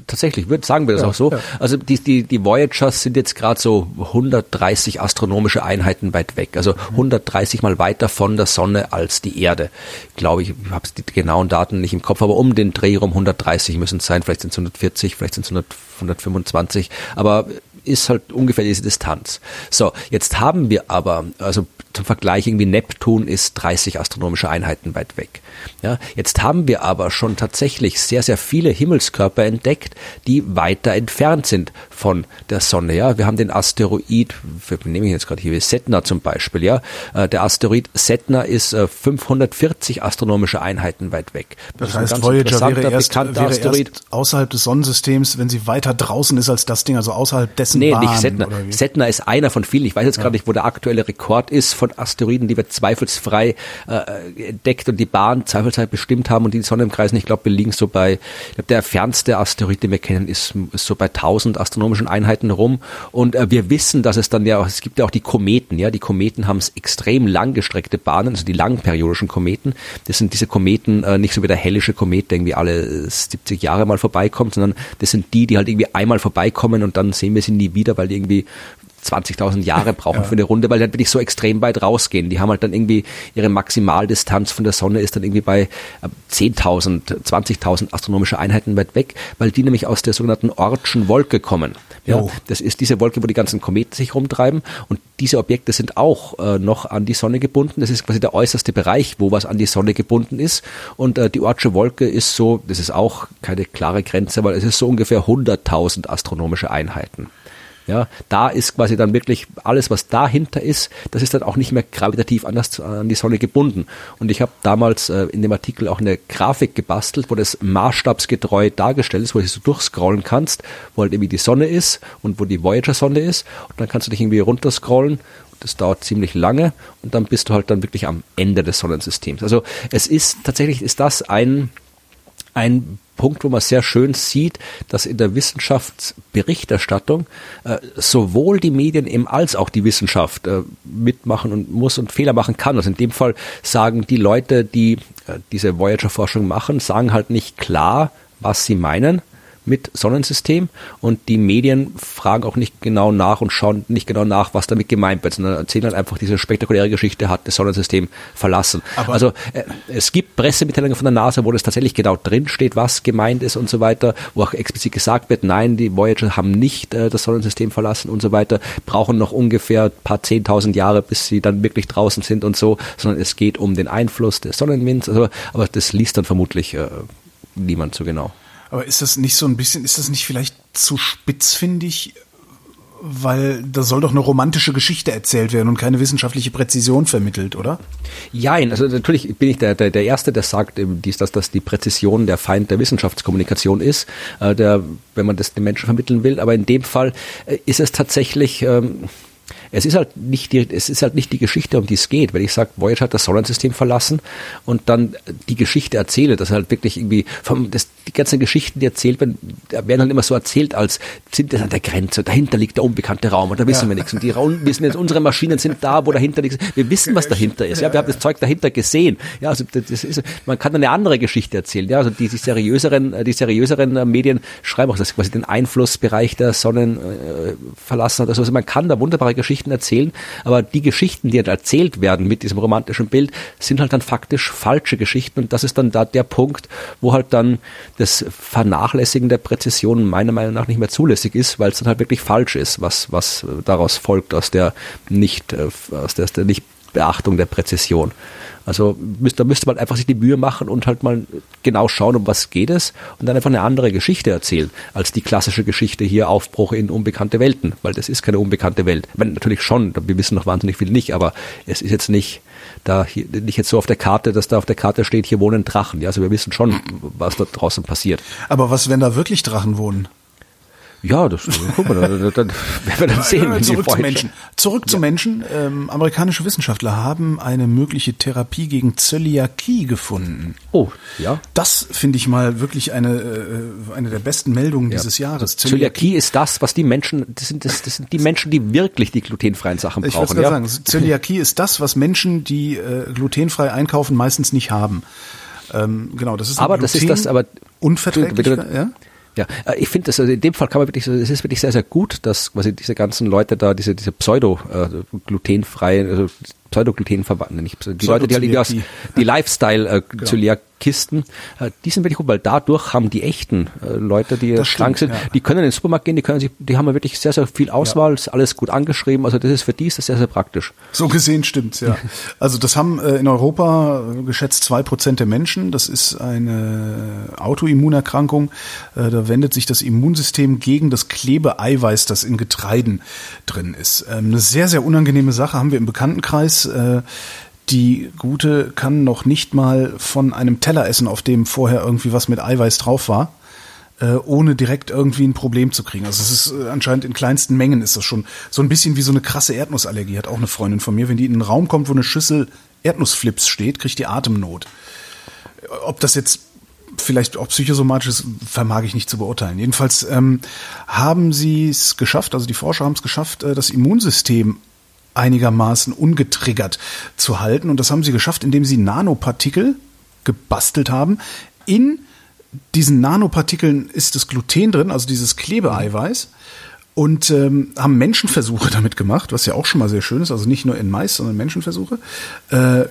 tatsächlich, würd, sagen wir das ja, auch so. Ja. Also die, die, die Voyagers sind jetzt gerade so 130 astronomische Einheiten weit weg, also 130 mal weiter von der Sonne als die Erde. Glaube ich, ich habe die genauen Daten nicht im Kopf, aber um den Dreh rum 130 müssen es sein, vielleicht sind es 140, vielleicht sind es 125, aber ist halt ungefähr diese Distanz. So, jetzt haben wir aber, also zum Vergleich irgendwie Neptun ist 30 astronomische Einheiten weit weg. Ja, jetzt haben wir aber schon tatsächlich sehr, sehr viele Himmelskörper entdeckt, die weiter entfernt sind von der Sonne. Ja, wir haben den Asteroid, wir nehmen jetzt gerade hier wie Setna zum Beispiel. Ja, äh, der Asteroid Setna ist 540 äh, astronomische Einheiten weit weg. Das, das heißt, Voyager wäre erst, wäre erst außerhalb des Sonnensystems, wenn sie weiter draußen ist als das Ding, also außerhalb dessen Nee, Bahn, nicht Setna. Setna ist einer von vielen. Ich weiß jetzt ja. gerade nicht, wo der aktuelle Rekord ist von Asteroiden, die wir zweifelsfrei äh, entdeckt und die Bahn zweifelsfrei bestimmt haben und die Sonne im Kreis. Ich glaube, wir liegen so bei, ich glaube, der fernste Asteroid, den wir kennen, ist, ist so bei 1000 astronomischen Einheiten rum. Und äh, wir wissen, dass es dann ja, es gibt ja auch die Kometen, ja, die Kometen haben extrem langgestreckte Bahnen, also die langperiodischen Kometen. Das sind diese Kometen, äh, nicht so wie der hellische Komet, der irgendwie alle 70 Jahre mal vorbeikommt, sondern das sind die, die halt irgendwie einmal vorbeikommen und dann sehen wir sie nie wieder, weil die irgendwie 20.000 Jahre brauchen ja. für eine Runde, weil die halt wirklich so extrem weit rausgehen. Die haben halt dann irgendwie ihre Maximaldistanz von der Sonne ist dann irgendwie bei 10.000, äh, 20.000 astronomische Einheiten weit weg, weil die nämlich aus der sogenannten Ortschen Wolke kommen. Ja, das ist diese Wolke, wo die ganzen Kometen sich rumtreiben und diese Objekte sind auch äh, noch an die Sonne gebunden. Das ist quasi der äußerste Bereich, wo was an die Sonne gebunden ist und äh, die Ortsche Wolke ist so, das ist auch keine klare Grenze, aber es ist so ungefähr 100.000 astronomische Einheiten Ja, da ist quasi dann wirklich alles, was dahinter ist, das ist dann auch nicht mehr gravitativ anders an die Sonne gebunden. Und ich habe damals äh, in dem Artikel auch eine Grafik gebastelt, wo das maßstabsgetreu dargestellt ist, wo du so durchscrollen kannst, wo halt irgendwie die Sonne ist und wo die Voyager-Sonde ist. Und dann kannst du dich irgendwie runterscrollen das dauert ziemlich lange und dann bist du halt dann wirklich am Ende des Sonnensystems. Also es ist tatsächlich ist das ein ein Punkt, wo man sehr schön sieht, dass in der Wissenschaftsberichterstattung äh, sowohl die Medien eben als auch die Wissenschaft äh, mitmachen und muss und Fehler machen kann. Also in dem Fall sagen die Leute, die äh, diese Voyager-Forschung machen, sagen halt nicht klar, was sie meinen, mit Sonnensystem und die Medien fragen auch nicht genau nach und schauen nicht genau nach, was damit gemeint wird, sondern erzählen halt einfach diese spektakuläre Geschichte, hat das Sonnensystem verlassen. Aber also äh, es gibt Pressemitteilungen von der NASA, wo das tatsächlich genau drin steht, was gemeint ist und so weiter, wo auch explizit gesagt wird, nein, die Voyager haben nicht äh, das Sonnensystem verlassen und so weiter, brauchen noch ungefähr ein paar zehntausend Jahre, bis sie dann wirklich draußen sind und so, sondern es geht um den Einfluss des Sonnenwinds, also, aber das liest dann vermutlich äh, niemand so genau. Aber ist das nicht so ein bisschen, ist das nicht vielleicht zu spitzfindig? Weil da soll doch eine romantische Geschichte erzählt werden und keine wissenschaftliche Präzision vermittelt, oder? Ja, also natürlich bin ich der, der, der Erste, der sagt, dies, dass das die Präzision der Feind der Wissenschaftskommunikation ist, äh, der, wenn man das den Menschen vermitteln will. Aber in dem Fall äh, ist es tatsächlich. Ähm, es ist halt nicht die, es ist halt nicht die Geschichte, um die es geht. Wenn ich sage, Voyager hat das Sonnensystem verlassen und dann die Geschichte erzähle, dass halt wirklich irgendwie vom, das, die ganzen Geschichten, die erzählt werden, werden halt immer so erzählt, als sind das an der Grenze, dahinter liegt der unbekannte Raum und da wissen ja. wir nichts. Und die Raum wissen jetzt, unsere Maschinen sind da, wo dahinter liegt. Wir wissen, was dahinter ist. Ja, wir haben das Zeug dahinter gesehen. Ja, also das ist, man kann eine andere Geschichte erzählen. Ja, also die, die seriöseren, die seriöseren Medien schreiben auch, dass quasi den Einflussbereich der Sonnen äh, verlassen hat. Also man kann da wunderbare Geschichten Geschichten erzählen, aber die Geschichten, die erzählt werden mit diesem romantischen Bild, sind halt dann faktisch falsche Geschichten und das ist dann da der Punkt, wo halt dann das Vernachlässigen der Präzision meiner Meinung nach nicht mehr zulässig ist, weil es dann halt wirklich falsch ist, was, was daraus folgt aus der nicht, äh, aus der, aus der Nichtbeachtung der Präzision. Also da müsste man einfach sich die Mühe machen und halt mal genau schauen, um was geht es und dann einfach eine andere Geschichte erzählen, als die klassische Geschichte hier Aufbruch in unbekannte Welten, weil das ist keine unbekannte Welt. Ich meine, natürlich schon, wir wissen noch wahnsinnig viel nicht, aber es ist jetzt nicht da hier, nicht jetzt so auf der Karte, dass da auf der Karte steht, hier wohnen Drachen. Ja, also wir wissen schon, was da draußen passiert. Aber was, wenn da wirklich Drachen wohnen? Ja, das guck mal, dann, dann werden wir dann sehen. Wenn zurück zu Menschen. Zurück ja. zu Menschen. Ähm, amerikanische Wissenschaftler haben eine mögliche Therapie gegen Zöliakie gefunden. Oh, ja. Das finde ich mal wirklich eine äh, eine der besten Meldungen ja. dieses Jahres. Zöliakie, Zöliakie, ist das, was die Menschen, das sind, das, das sind die Menschen, die wirklich die glutenfreien Sachen brauchen. Ich ja? sagen, Zöliakie ist das, was Menschen, die äh, glutenfrei einkaufen, meistens nicht haben. Ähm, genau, das ist aber Gluten das ist das aber Unverträglichkeit, ja? Ja, äh, ich finde also in dem Fall kann man wirklich, es ist wirklich sehr, sehr gut, dass quasi diese ganzen Leute da, diese, diese pseudo-glutenfreie, äh, also Pseudoglutenverband, nicht die Leute, die halt die, aus, die Lifestyle-Zöliak äh, Kisten, äh, die sind wirklich gut, weil dadurch haben die echten äh, Leute, die das krank stimmt, sind, ja. die können in den Supermarkt gehen, die können sich, die haben wirklich sehr, sehr viel Auswahl, ja. ist alles gut angeschrieben, also das ist für die ist das sehr, sehr praktisch. So gesehen stimmt's, ja. Also das haben in Europa geschätzt zwei Prozent der Menschen, das ist eine Autoimmunerkrankung, da wendet sich das Immunsystem gegen das Klebeeiweiß, das in Getreiden drin ist. Ähm, eine sehr, sehr unangenehme Sache haben wir im Bekanntenkreis, äh, die Gute kann noch nicht mal von einem Teller essen, auf dem vorher irgendwie was mit Eiweiß drauf war, äh, ohne direkt irgendwie ein Problem zu kriegen. Also es ist äh, anscheinend in kleinsten Mengen ist das schon so ein bisschen wie so eine krasse Erdnussallergie, hat auch eine Freundin von mir. Wenn die in einen Raum kommt, wo eine Schüssel Erdnussflips steht, kriegt die Atemnot. Ob das jetzt vielleicht auch psychosomatisch ist, vermag ich nicht zu beurteilen. Jedenfalls ähm, haben sie es geschafft, also die Forscher haben es geschafft, äh, das Immunsystem einigermaßen ungetriggert zu halten. Und das haben sie geschafft, indem sie Nanopartikel gebastelt haben. In diesen Nanopartikeln ist das Gluten drin, also dieses Klebeeiweiß. Und ähm, haben Menschenversuche damit gemacht, was ja auch schon mal sehr schön ist, also nicht nur in Mais, sondern Menschenversuche. Äh,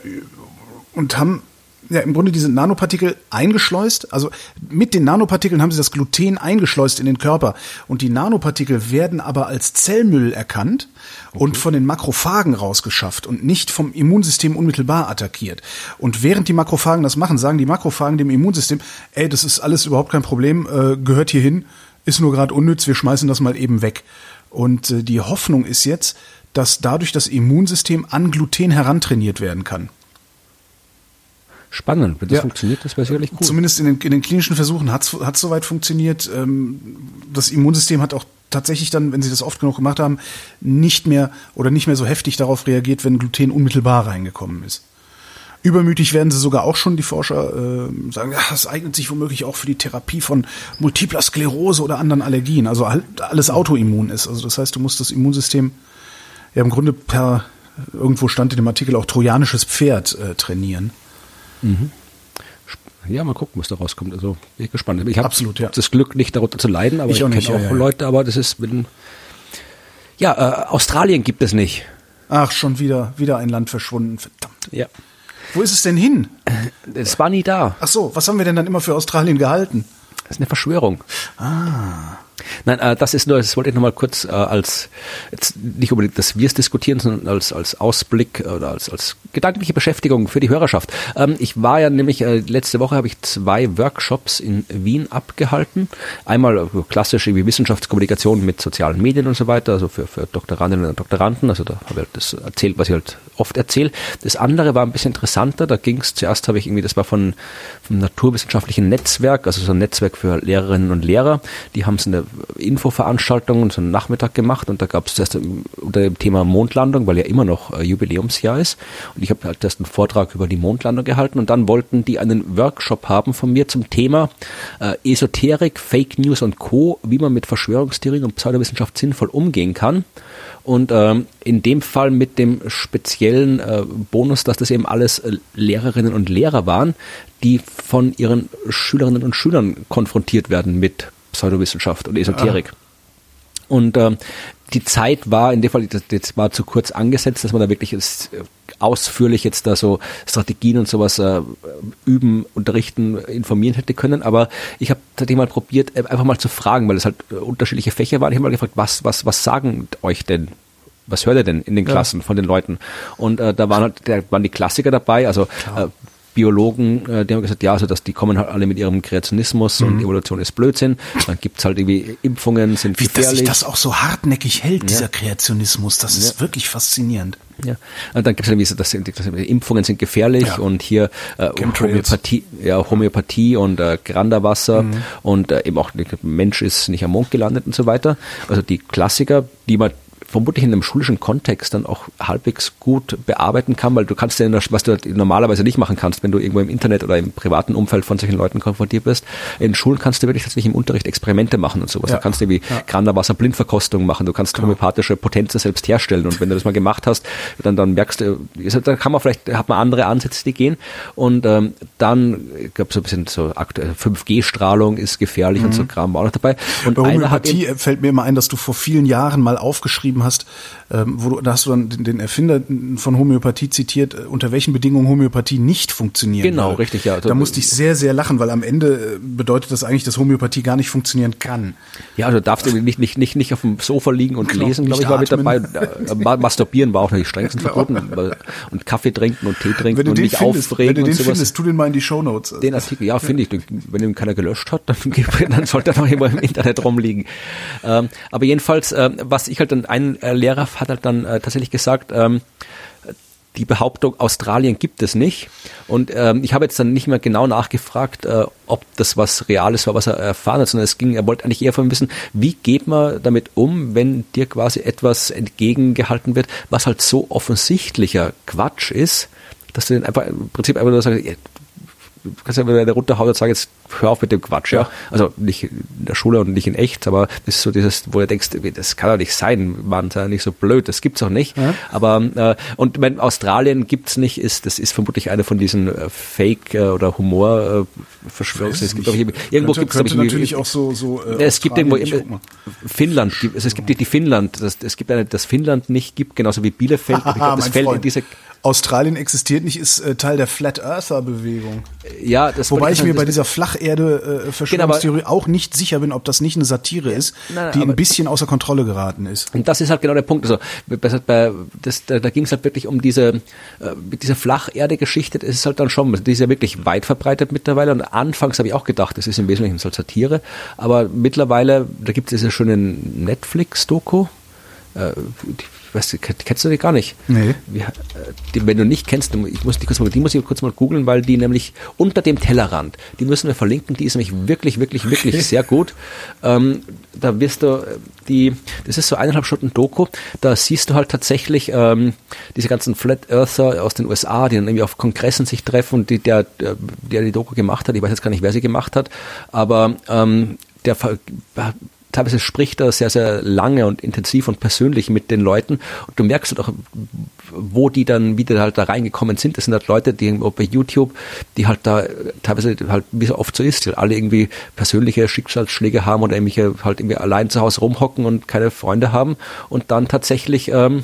und haben ja, im Grunde diese Nanopartikel eingeschleust. Also mit den Nanopartikeln haben sie das Gluten eingeschleust in den Körper. Und die Nanopartikel werden aber als Zellmüll erkannt okay. und von den Makrophagen rausgeschafft und nicht vom Immunsystem unmittelbar attackiert. Und während die Makrophagen das machen, sagen die Makrophagen dem Immunsystem, ey, das ist alles überhaupt kein Problem, äh, gehört hier hin, ist nur gerade unnütz, wir schmeißen das mal eben weg. Und äh, die Hoffnung ist jetzt, dass dadurch das Immunsystem an Gluten herantrainiert werden kann. Spannend, wenn das ja. funktioniert, das wäre sicherlich cool. Zumindest in den, in den klinischen Versuchen hat es soweit funktioniert. Ähm, das Immunsystem hat auch tatsächlich dann, wenn sie das oft genug gemacht haben, nicht mehr oder nicht mehr so heftig darauf reagiert, wenn Gluten unmittelbar reingekommen ist. Übermütig werden sie sogar auch schon, die Forscher äh, sagen, ja, das eignet sich womöglich auch für die Therapie von multipler Sklerose oder anderen Allergien, also alles autoimmun ist. Also das heißt, du musst das Immunsystem ja im Grunde per, irgendwo stand in dem Artikel auch trojanisches Pferd äh, trainieren. Mhm. Ja, mal gucken, was da rauskommt. Also bin ich gespannt. Ich habe ja. das Glück, nicht darunter zu leiden, aber ich, ich kenne auch, ja, ja. Leute, aber das ist, wenn, ja, äh, Australien gibt es nicht. Ach, schon wieder, wieder ein Land verschwunden, verdammt. Ja. Wo ist es denn hin? Es war nie da. Ach so, was haben wir denn dann immer für Australien gehalten? Das ist eine Verschwörung. Ah. Nein, äh, das ist nur, das wollte ich nochmal kurz äh, als, jetzt nicht unbedingt, dass wir es diskutieren, sondern als, als Ausblick oder als, als gedankliche Beschäftigung für die Hörerschaft. Ähm, ich war ja nämlich, äh, letzte Woche habe ich zwei Workshops in Wien abgehalten. Einmal äh, klassische wie Wissenschaftskommunikation mit sozialen Medien und so weiter, also für, für Doktorandinnen und Doktoranden. Also da habe ich halt das erzählt, was ich halt oft erzähle. Das andere war ein bisschen interessanter. Da ging es, zuerst habe ich irgendwie, das war von, vom naturwissenschaftlichen Netzwerk, also so ein Netzwerk für Lehrerinnen und Lehrer. Die haben es eine Infoveranstaltung so einen Nachmittag gemacht und da gab es erst unter dem Thema Mondlandung, weil ja immer noch äh, Jubiläumsjahr ist. Und ich habe halt erst einen Vortrag über die Mondlandung gehalten und dann wollten die einen Workshop haben von mir zum Thema äh, Esoterik, Fake News und Co., wie man mit Verschwörungstheorien und Pseudowissenschaft sinnvoll umgehen kann. Und ähm, in dem Fall mit dem speziellen äh, Bonus, dass das eben alles äh, Lehrerinnen und Lehrer waren, die von ihren Schülerinnen und Schülern konfrontiert werden mit Pseudowissenschaft und Esoterik. Ja. Und ähm, die Zeit war in dem Fall, das, das war zu kurz angesetzt, dass man da wirklich ist, äh, ausführlich jetzt da so Strategien und sowas äh, üben, unterrichten, informieren hätte können. Aber ich habe tatsächlich mal probiert, äh, einfach mal zu fragen, weil es halt äh, unterschiedliche Fächer waren. Ich habe mal gefragt, was, was, was sagen euch denn was hört ihr denn in den Klassen ja. von den Leuten? Und äh, da waren halt, da waren die Klassiker dabei, also äh, Biologen, äh, die haben gesagt, ja, also dass die kommen halt alle mit ihrem Kreationismus mhm. und Evolution ist Blödsinn. Dann gibt's halt irgendwie Impfungen, sind Wie, gefährlich. Wie dass sich das auch so hartnäckig hält, ja. dieser Kreationismus, das ist ja. wirklich faszinierend. Ja, und dann gibt es irgendwie so, dass, Impfungen sind gefährlich ja. und hier äh, Homöopathie, ja, Homöopathie und äh, Granderwasser mhm. und äh, eben auch Mensch ist nicht am Mond gelandet und so weiter. Also die Klassiker, die man vermutlich in einem schulischen Kontext dann auch halbwegs gut bearbeiten kann, weil du kannst ja, was du normalerweise nicht machen kannst, wenn du irgendwo im Internet oder im privaten Umfeld von solchen Leuten konfrontiert bist. In Schulen kannst du wirklich tatsächlich im Unterricht Experimente machen und sowas. Ja. Da kannst du wie ja. Granderwasser Blindverkostung machen, du kannst genau. homöopathische Potenzen selbst herstellen und wenn du das mal gemacht hast, dann, dann merkst du, da kann man vielleicht, hat man andere Ansätze, die gehen und ähm, dann gab es so ein bisschen so aktuell 5G-Strahlung ist gefährlich mhm. und so Kram war auch noch dabei. Und Bei Homöopathie fällt mir immer ein, dass du vor vielen Jahren mal aufgeschrieben geschrieben hast, ähm, wo du, da hast du dann den, Erfinder von Homöopathie zitiert, äh, unter welchen Bedingungen Homöopathie nicht funktioniert. Genau, würde. richtig, ja. Da musste ich sehr, sehr lachen, weil am Ende äh, bedeutet das eigentlich, dass Homöopathie gar nicht funktionieren kann. Ja, also darfst du nicht, nicht, nicht, nicht auf dem Sofa liegen und genau, lesen, glaube ich, war mit dabei. Äh, masturbieren war auch noch die strengsten genau. verboten. Und Kaffee trinken und Tee trinken und nicht findest, aufregen wenn du den und sowas. Findest, tu den mal in die Shownotes. Den Artikel, ja, finde ich. Wenn ihn keiner gelöscht hat, dann, dann sollte er noch immer im Internet rumliegen. Ähm, aber jedenfalls, äh, was ich halt dann, ein äh, Lehrer hat halt dann äh, tatsächlich gesagt, ähm, die Behauptung, Australien gibt es nicht. Und ähm, ich habe jetzt dann nicht mehr genau nachgefragt, äh, ob das was Reales war, was er erfahren hat, sondern es ging, er wollte eigentlich eher von wissen, wie geht man damit um, wenn dir quasi etwas entgegengehalten wird, was halt so offensichtlicher Quatsch ist, dass du den einfach im Prinzip einfach nur sagst, kannst ja wieder runterhauen und sagen, jetzt hör auf mit dem Quatsch, ja. ja. Also nicht in der Schule und nicht in echt, aber das ist so dieses, wo du denkst, das kann doch nicht sein, man sei nicht so blöd, das gibt's auch nicht. Ja. Aber äh, und wenn Australien gibt's nicht, ist das ist vermutlich eine von diesen äh, Fake äh, oder Humor äh, Verschwörungs. Es gibt auch irgendwo könnte, gibt's könnte natürlich auch so so. Äh, es gibt irgendwo immer, Finnland, also es gibt die, die Finnland, das, es gibt eine, das Finnland nicht gibt, genauso wie Bielefeld. glaub, das fällt in diese Australien existiert nicht, ist äh, Teil der Flat Earther Bewegung. Ja, das Wobei ich mir bei dieser Flacherde äh, Verschwörungstheorie genau, auch nicht sicher bin, ob das nicht eine Satire ist, nein, die ein bisschen außer Kontrolle geraten ist. Und das ist halt genau der Punkt. Also bei, das, da, da ging es halt wirklich um diese äh, diese Flacherde-Geschichte. Das ist halt dann schon, die ist ja wirklich weit verbreitet mittlerweile. Und anfangs habe ich auch gedacht, das ist im Wesentlichen so Satire, aber mittlerweile, da gibt es diese schöne Netflix-Doku äh, weißt du, kennst du die gar nicht? Nee. Wie, äh, die, wenn du nicht kennst, ich muss die kurz mal, die muss ich kurz mal googeln, weil die nämlich unter dem Tellerrand, die müssen wir verlinken, die ist nämlich wirklich, wirklich, wirklich okay. sehr gut. Ähm, da wirst du die, das ist so eineinhalb Stunden Doku, da siehst du halt tatsächlich ähm, diese ganzen Flat Earther aus den USA, die dann irgendwie auf Kongressen sich treffen und die, der, der, der die Doku gemacht hat, ich weiß jetzt gar nicht, wer sie gemacht hat, aber ähm, der teilweise spricht er sehr, sehr lange und intensiv und persönlich mit den Leuten. Und du merkst halt auch, wo die dann wieder halt da reingekommen sind. Das sind halt Leute, die bei YouTube, die halt da teilweise halt, wie so oft so ist, die halt alle irgendwie persönliche Schicksalsschläge haben oder irgendwelche halt irgendwie allein zu Hause rumhocken und keine Freunde haben und dann tatsächlich ähm,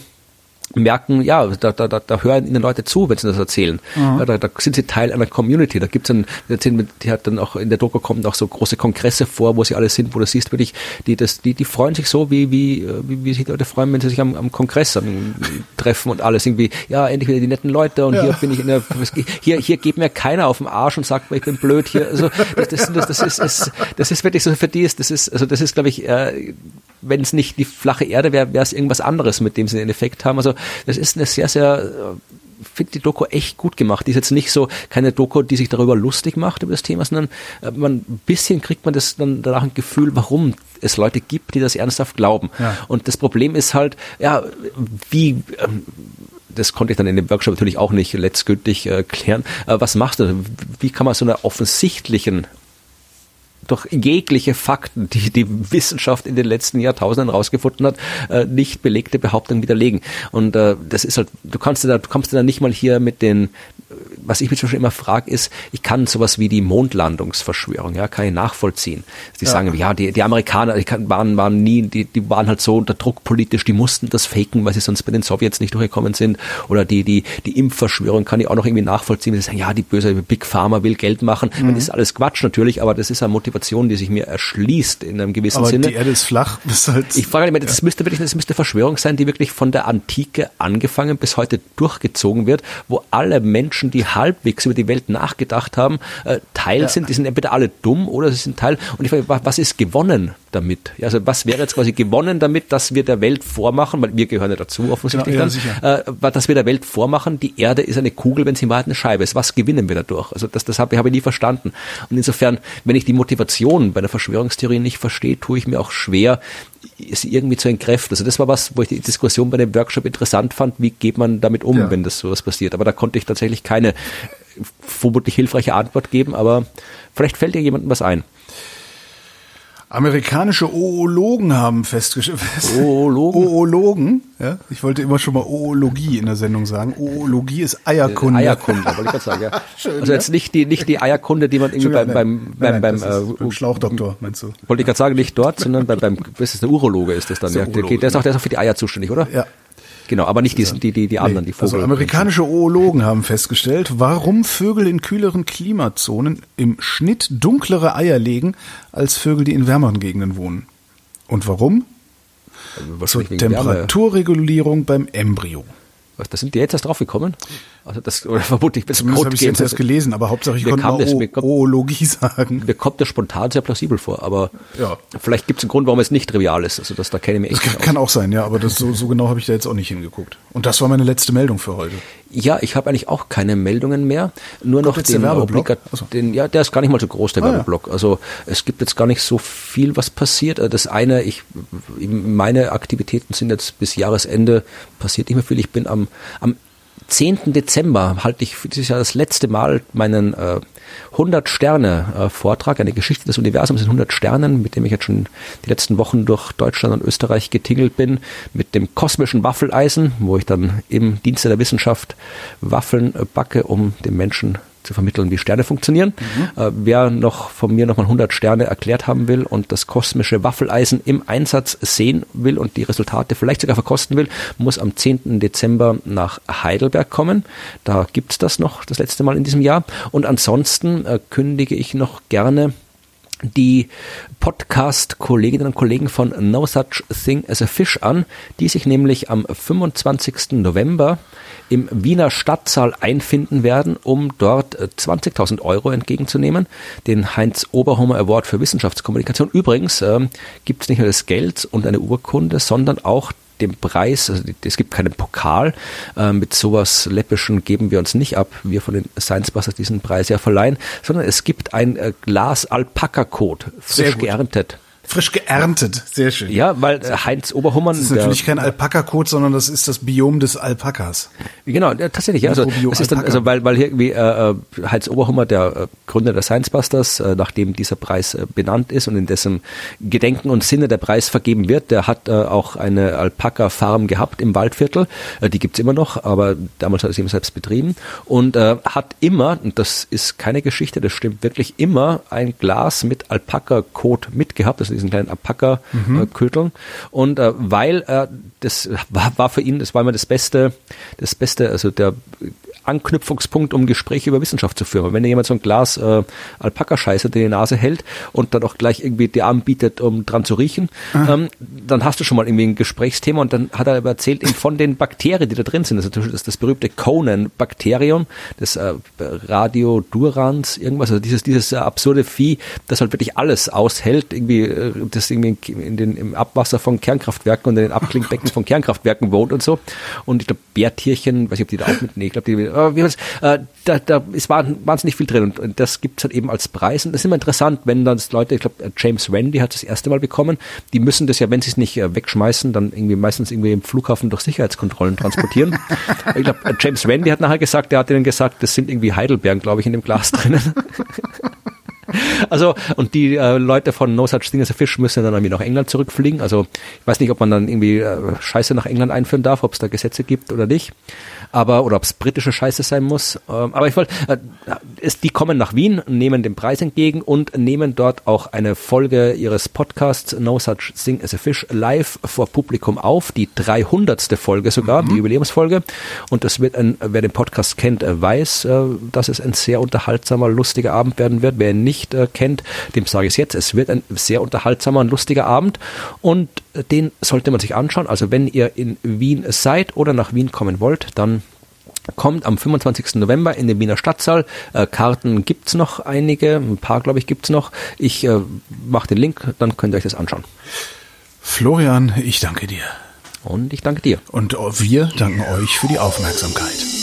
merken, ja, da, da, da, da hören ihnen Leute zu, wenn sie das erzählen. Mhm. Da, da sind sie Teil einer Community. Da gibt's dann, die hat dann auch in der Doku kommen auch so große Kongresse vor, wo sie alle sind, wo du siehst wirklich, die, das, die, die freuen sich so, wie, wie, wie, wie sich Leute freuen, wenn sie sich am, am Kongress am, treffen und alles irgendwie, ja, endlich wieder die netten Leute und ja. hier bin ich in der, hier, hier geht mir keiner auf den Arsch und sagt mir, ich bin blöd hier. Also, das, das, das, das ist, ist, das ist wirklich so für die ist, das ist, also das ist, glaube ich, äh, wenn es nicht die flache Erde wäre, wäre es irgendwas anderes, mit dem sie den Effekt haben. Also das ist eine sehr, sehr finde die Doku echt gut gemacht. Die ist jetzt nicht so keine Doku, die sich darüber lustig macht über das Thema, sondern äh, man ein bisschen kriegt man das dann danach ein Gefühl, warum es Leute gibt, die das ernsthaft glauben. Ja. Und das Problem ist halt, ja, wie ähm, das konnte ich dann in dem Workshop natürlich auch nicht letztgültig äh, klären. Äh, was machst du? Wie kann man so einer offensichtlichen doch jegliche Fakten, die die Wissenschaft in den letzten Jahrtausenden rausgefunden hat, äh, nicht belegte Behauptungen widerlegen. Und äh, das ist halt, du kannst da, du kommst da nicht mal hier mit den was ich mich schon immer frage, ist, ich kann sowas wie die Mondlandungsverschwörung, ja, kann ich nachvollziehen. Die ja. sagen, ja, die, die Amerikaner, die waren, waren nie, die, die waren halt so unter Druck politisch, die mussten das faken, weil sie sonst bei den Sowjets nicht durchgekommen sind. Oder die, die, die Impfverschwörung kann ich auch noch irgendwie nachvollziehen, wenn sie sagen, ja, die böse Big Pharma will Geld machen. Mhm. Das ist alles Quatsch natürlich, aber das ist eine Motivation, die sich mir erschließt in einem gewissen aber Sinne. Die Erde ist flach. Ist halt, ich frage mich, das ja. müsste wirklich, das müsste Verschwörung sein, die wirklich von der Antike angefangen bis heute durchgezogen wird, wo alle Menschen, die halbwegs über die Welt nachgedacht haben, äh, Teil ja. sind. Die sind entweder alle dumm oder sie sind Teil. Und ich frage, was ist gewonnen damit? Also was wäre jetzt quasi gewonnen damit, dass wir der Welt vormachen, weil wir gehören ja dazu offensichtlich genau, ja, dann, äh, dass wir der Welt vormachen, die Erde ist eine Kugel, wenn sie Wahrheit eine Scheibe ist. Was gewinnen wir dadurch? Also das, das habe hab ich nie verstanden. Und insofern, wenn ich die Motivation bei der Verschwörungstheorie nicht verstehe, tue ich mir auch schwer, sie irgendwie zu entkräften. Also das war was, wo ich die Diskussion bei dem Workshop interessant fand. Wie geht man damit um, ja. wenn das sowas passiert? Aber da konnte ich tatsächlich keine vermutlich hilfreiche Antwort geben, aber vielleicht fällt dir jemandem was ein. Amerikanische Oologen haben festgestellt. Oologen? Oologen, ja. Ich wollte immer schon mal Oologie in der Sendung sagen. Oologie ist Eierkunde. Eierkunde, wollte ich gerade sagen, ja. Schön, also jetzt nicht die, nicht die Eierkunde, die man irgendwie beim, beim, beim, beim, beim, äh, Schlauchdoktor, meinst du? Wollte ich gerade sagen, nicht dort, sondern beim, beim, was ist der Urologe ist das dann, ja. Der, der ist auch, der ist auch für die Eier zuständig, oder? Ja. Genau, aber nicht die, die, die, die anderen, die Vogel. Also amerikanische Oologen haben festgestellt, warum Vögel in kühleren Klimazonen im Schnitt dunklere Eier legen als Vögel, die in wärmeren Gegenden wohnen. Und warum? Also Zur Temperaturregulierung beim Embryo. Was, da sind die jetzt erst drauf gekommen? Also das, oder vermutlich bis Zumindest habe ich jetzt erst gelesen, aber Hauptsache ich konnte mal o Oologie sagen. Mir kommt das spontan sehr plausibel vor, aber ja. vielleicht gibt es einen Grund, warum es nicht trivial ist. Also das, da kenne ich mich echt Das kann, kann auch sein, ja, aber das, so, so genau habe ich da jetzt auch nicht hingeguckt. Und das war meine letzte Meldung für heute. Ja, ich habe eigentlich auch keine Meldungen mehr. Nur noch den Obligat, den, ja, der ist gar nicht mal so groß, der ah, Werbeblock. Ja. Also es gibt jetzt gar nicht so viel, was passiert. Das eine, ich, meine Aktivitäten sind jetzt bis Jahresende passiert nicht mehr viel. Ich bin am, am 10. Dezember halte ich dieses Jahr das letzte Mal meinen äh, 100 Sterne äh, Vortrag, eine Geschichte des Universums in 100 Sternen, mit dem ich jetzt schon die letzten Wochen durch Deutschland und Österreich getingelt bin, mit dem kosmischen Waffeleisen, wo ich dann im Dienste der Wissenschaft Waffeln backe, um den Menschen zu vermitteln, wie Sterne funktionieren. Mhm. Äh, wer noch von mir nochmal 100 Sterne erklärt haben will und das kosmische Waffeleisen im Einsatz sehen will und die Resultate vielleicht sogar verkosten will, muss am 10. Dezember nach Heidelberg kommen. Da gibt's das noch das letzte Mal in diesem Jahr. Und ansonsten äh, kündige ich noch gerne die Podcast-Kolleginnen und Kollegen von No Such Thing as a Fish an, die sich nämlich am 25. November im Wiener Stadtsaal einfinden werden, um dort 20.000 äh, Euro entgegenzunehmen. Den Heinz Oberhommer Award für Wissenschaftskommunikation. Übrigens äh, gibt es nicht nur das Geld und eine Urkunde, sondern auch dem Preis, also es gibt keinen Pokal, äh, mit sowas Läppischen geben wir uns nicht ab, wir von den Science Busters diesen Preis ja verleihen, sondern es gibt ein äh, Glas Alpaka-Kot, frisch geerntet. Frisch geerntet, sehr schön. Ja, weil äh, Heinz Oberhummern. Das ist natürlich kein Alpaka-Kot, sondern das ist das Biom des Alpakas. Genau, tatsächlich. Ja, also das ist dann, also weil, weil hier irgendwie äh, äh, Heinz Oberhummer, der äh, Gründer der Science Busters, äh, nachdem dieser Preis äh, benannt ist und in dessen Gedenken und Sinne der Preis vergeben wird, der hat äh, auch eine Alpaka-Farm gehabt im Waldviertel. Äh, die gibt's immer noch, aber damals hat er sie eben selbst betrieben und äh, hat immer, und das ist keine Geschichte, das stimmt wirklich, immer ein Glas mit Alpaka-Kot mitgehabt. Das diesen kleinen Alpaka-Köteln. Mhm. Und äh, weil äh, das war, war für ihn, das war immer das Beste, das Beste, also der Anknüpfungspunkt, um Gespräche über Wissenschaft zu führen. Wenn dir jemand so ein Glas äh, Alpaka-Scheiße in die Nase hält und dann auch gleich irgendwie dir anbietet, um dran zu riechen, ah. ähm, dann hast du schon mal irgendwie ein Gesprächsthema und dann hat er aber erzählt eben von den Bakterien, die da drin sind. Das ist das, das berühmte Conan-Bakterium, das äh, Radiodurans, irgendwas, also dieses, dieses äh, absurde Vieh, das halt wirklich alles aushält, irgendwie, äh, das irgendwie in den, im Abwasser von Kernkraftwerken und in den Abklingbecken von Kernkraftwerken wohnt und so. Und ich glaube, Bärtierchen, weiß ich, ob die da auch mit, nee, ich glaube, die äh, wie äh, da, da ist wahnsinnig viel drin und, und das gibt's halt eben als Preis und das ist immer interessant, wenn dann Leute, ich glaube James Randy hat das erste Mal bekommen, die müssen das ja, wenn sie es nicht äh, wegschmeißen, dann irgendwie meistens irgendwie im Flughafen durch Sicherheitskontrollen transportieren. ich glaube James Randy hat nachher gesagt, der hat ihnen gesagt, das sind irgendwie Heidelbeeren, glaube ich, in dem Glas drinnen. Also, und die äh, Leute von No Such Thing as a Fish müssen dann irgendwie nach England zurückfliegen. Also, ich weiß nicht, ob man dann irgendwie äh, Scheiße nach England einführen darf, ob es da Gesetze gibt oder nicht. Aber, oder ob es britische Scheiße sein muss. Ähm, aber ich wollte, äh, die kommen nach Wien, nehmen den Preis entgegen und nehmen dort auch eine Folge ihres Podcasts No Such Thing as a Fish live vor Publikum auf. Die 300. Folge sogar, mhm. die Jubiläumsfolge. Und das wird ein, wer den Podcast kennt, äh, weiß, äh, dass es ein sehr unterhaltsamer, lustiger Abend werden wird. Wer ihn nicht äh, kennt, dem sage ich es jetzt. Es wird ein sehr unterhaltsamer und lustiger Abend und äh, den sollte man sich anschauen. Also wenn ihr in Wien seid oder nach Wien kommen wollt, dann kommt am 25. November in den Wiener Stadtsaal. Äh, Karten gibt's noch einige, ein paar glaube ich gibt's noch. Ich äh, mache den Link, dann könnt ihr euch das anschauen. Florian, ich danke dir. Und ich danke dir. Und wir danken euch für die Aufmerksamkeit.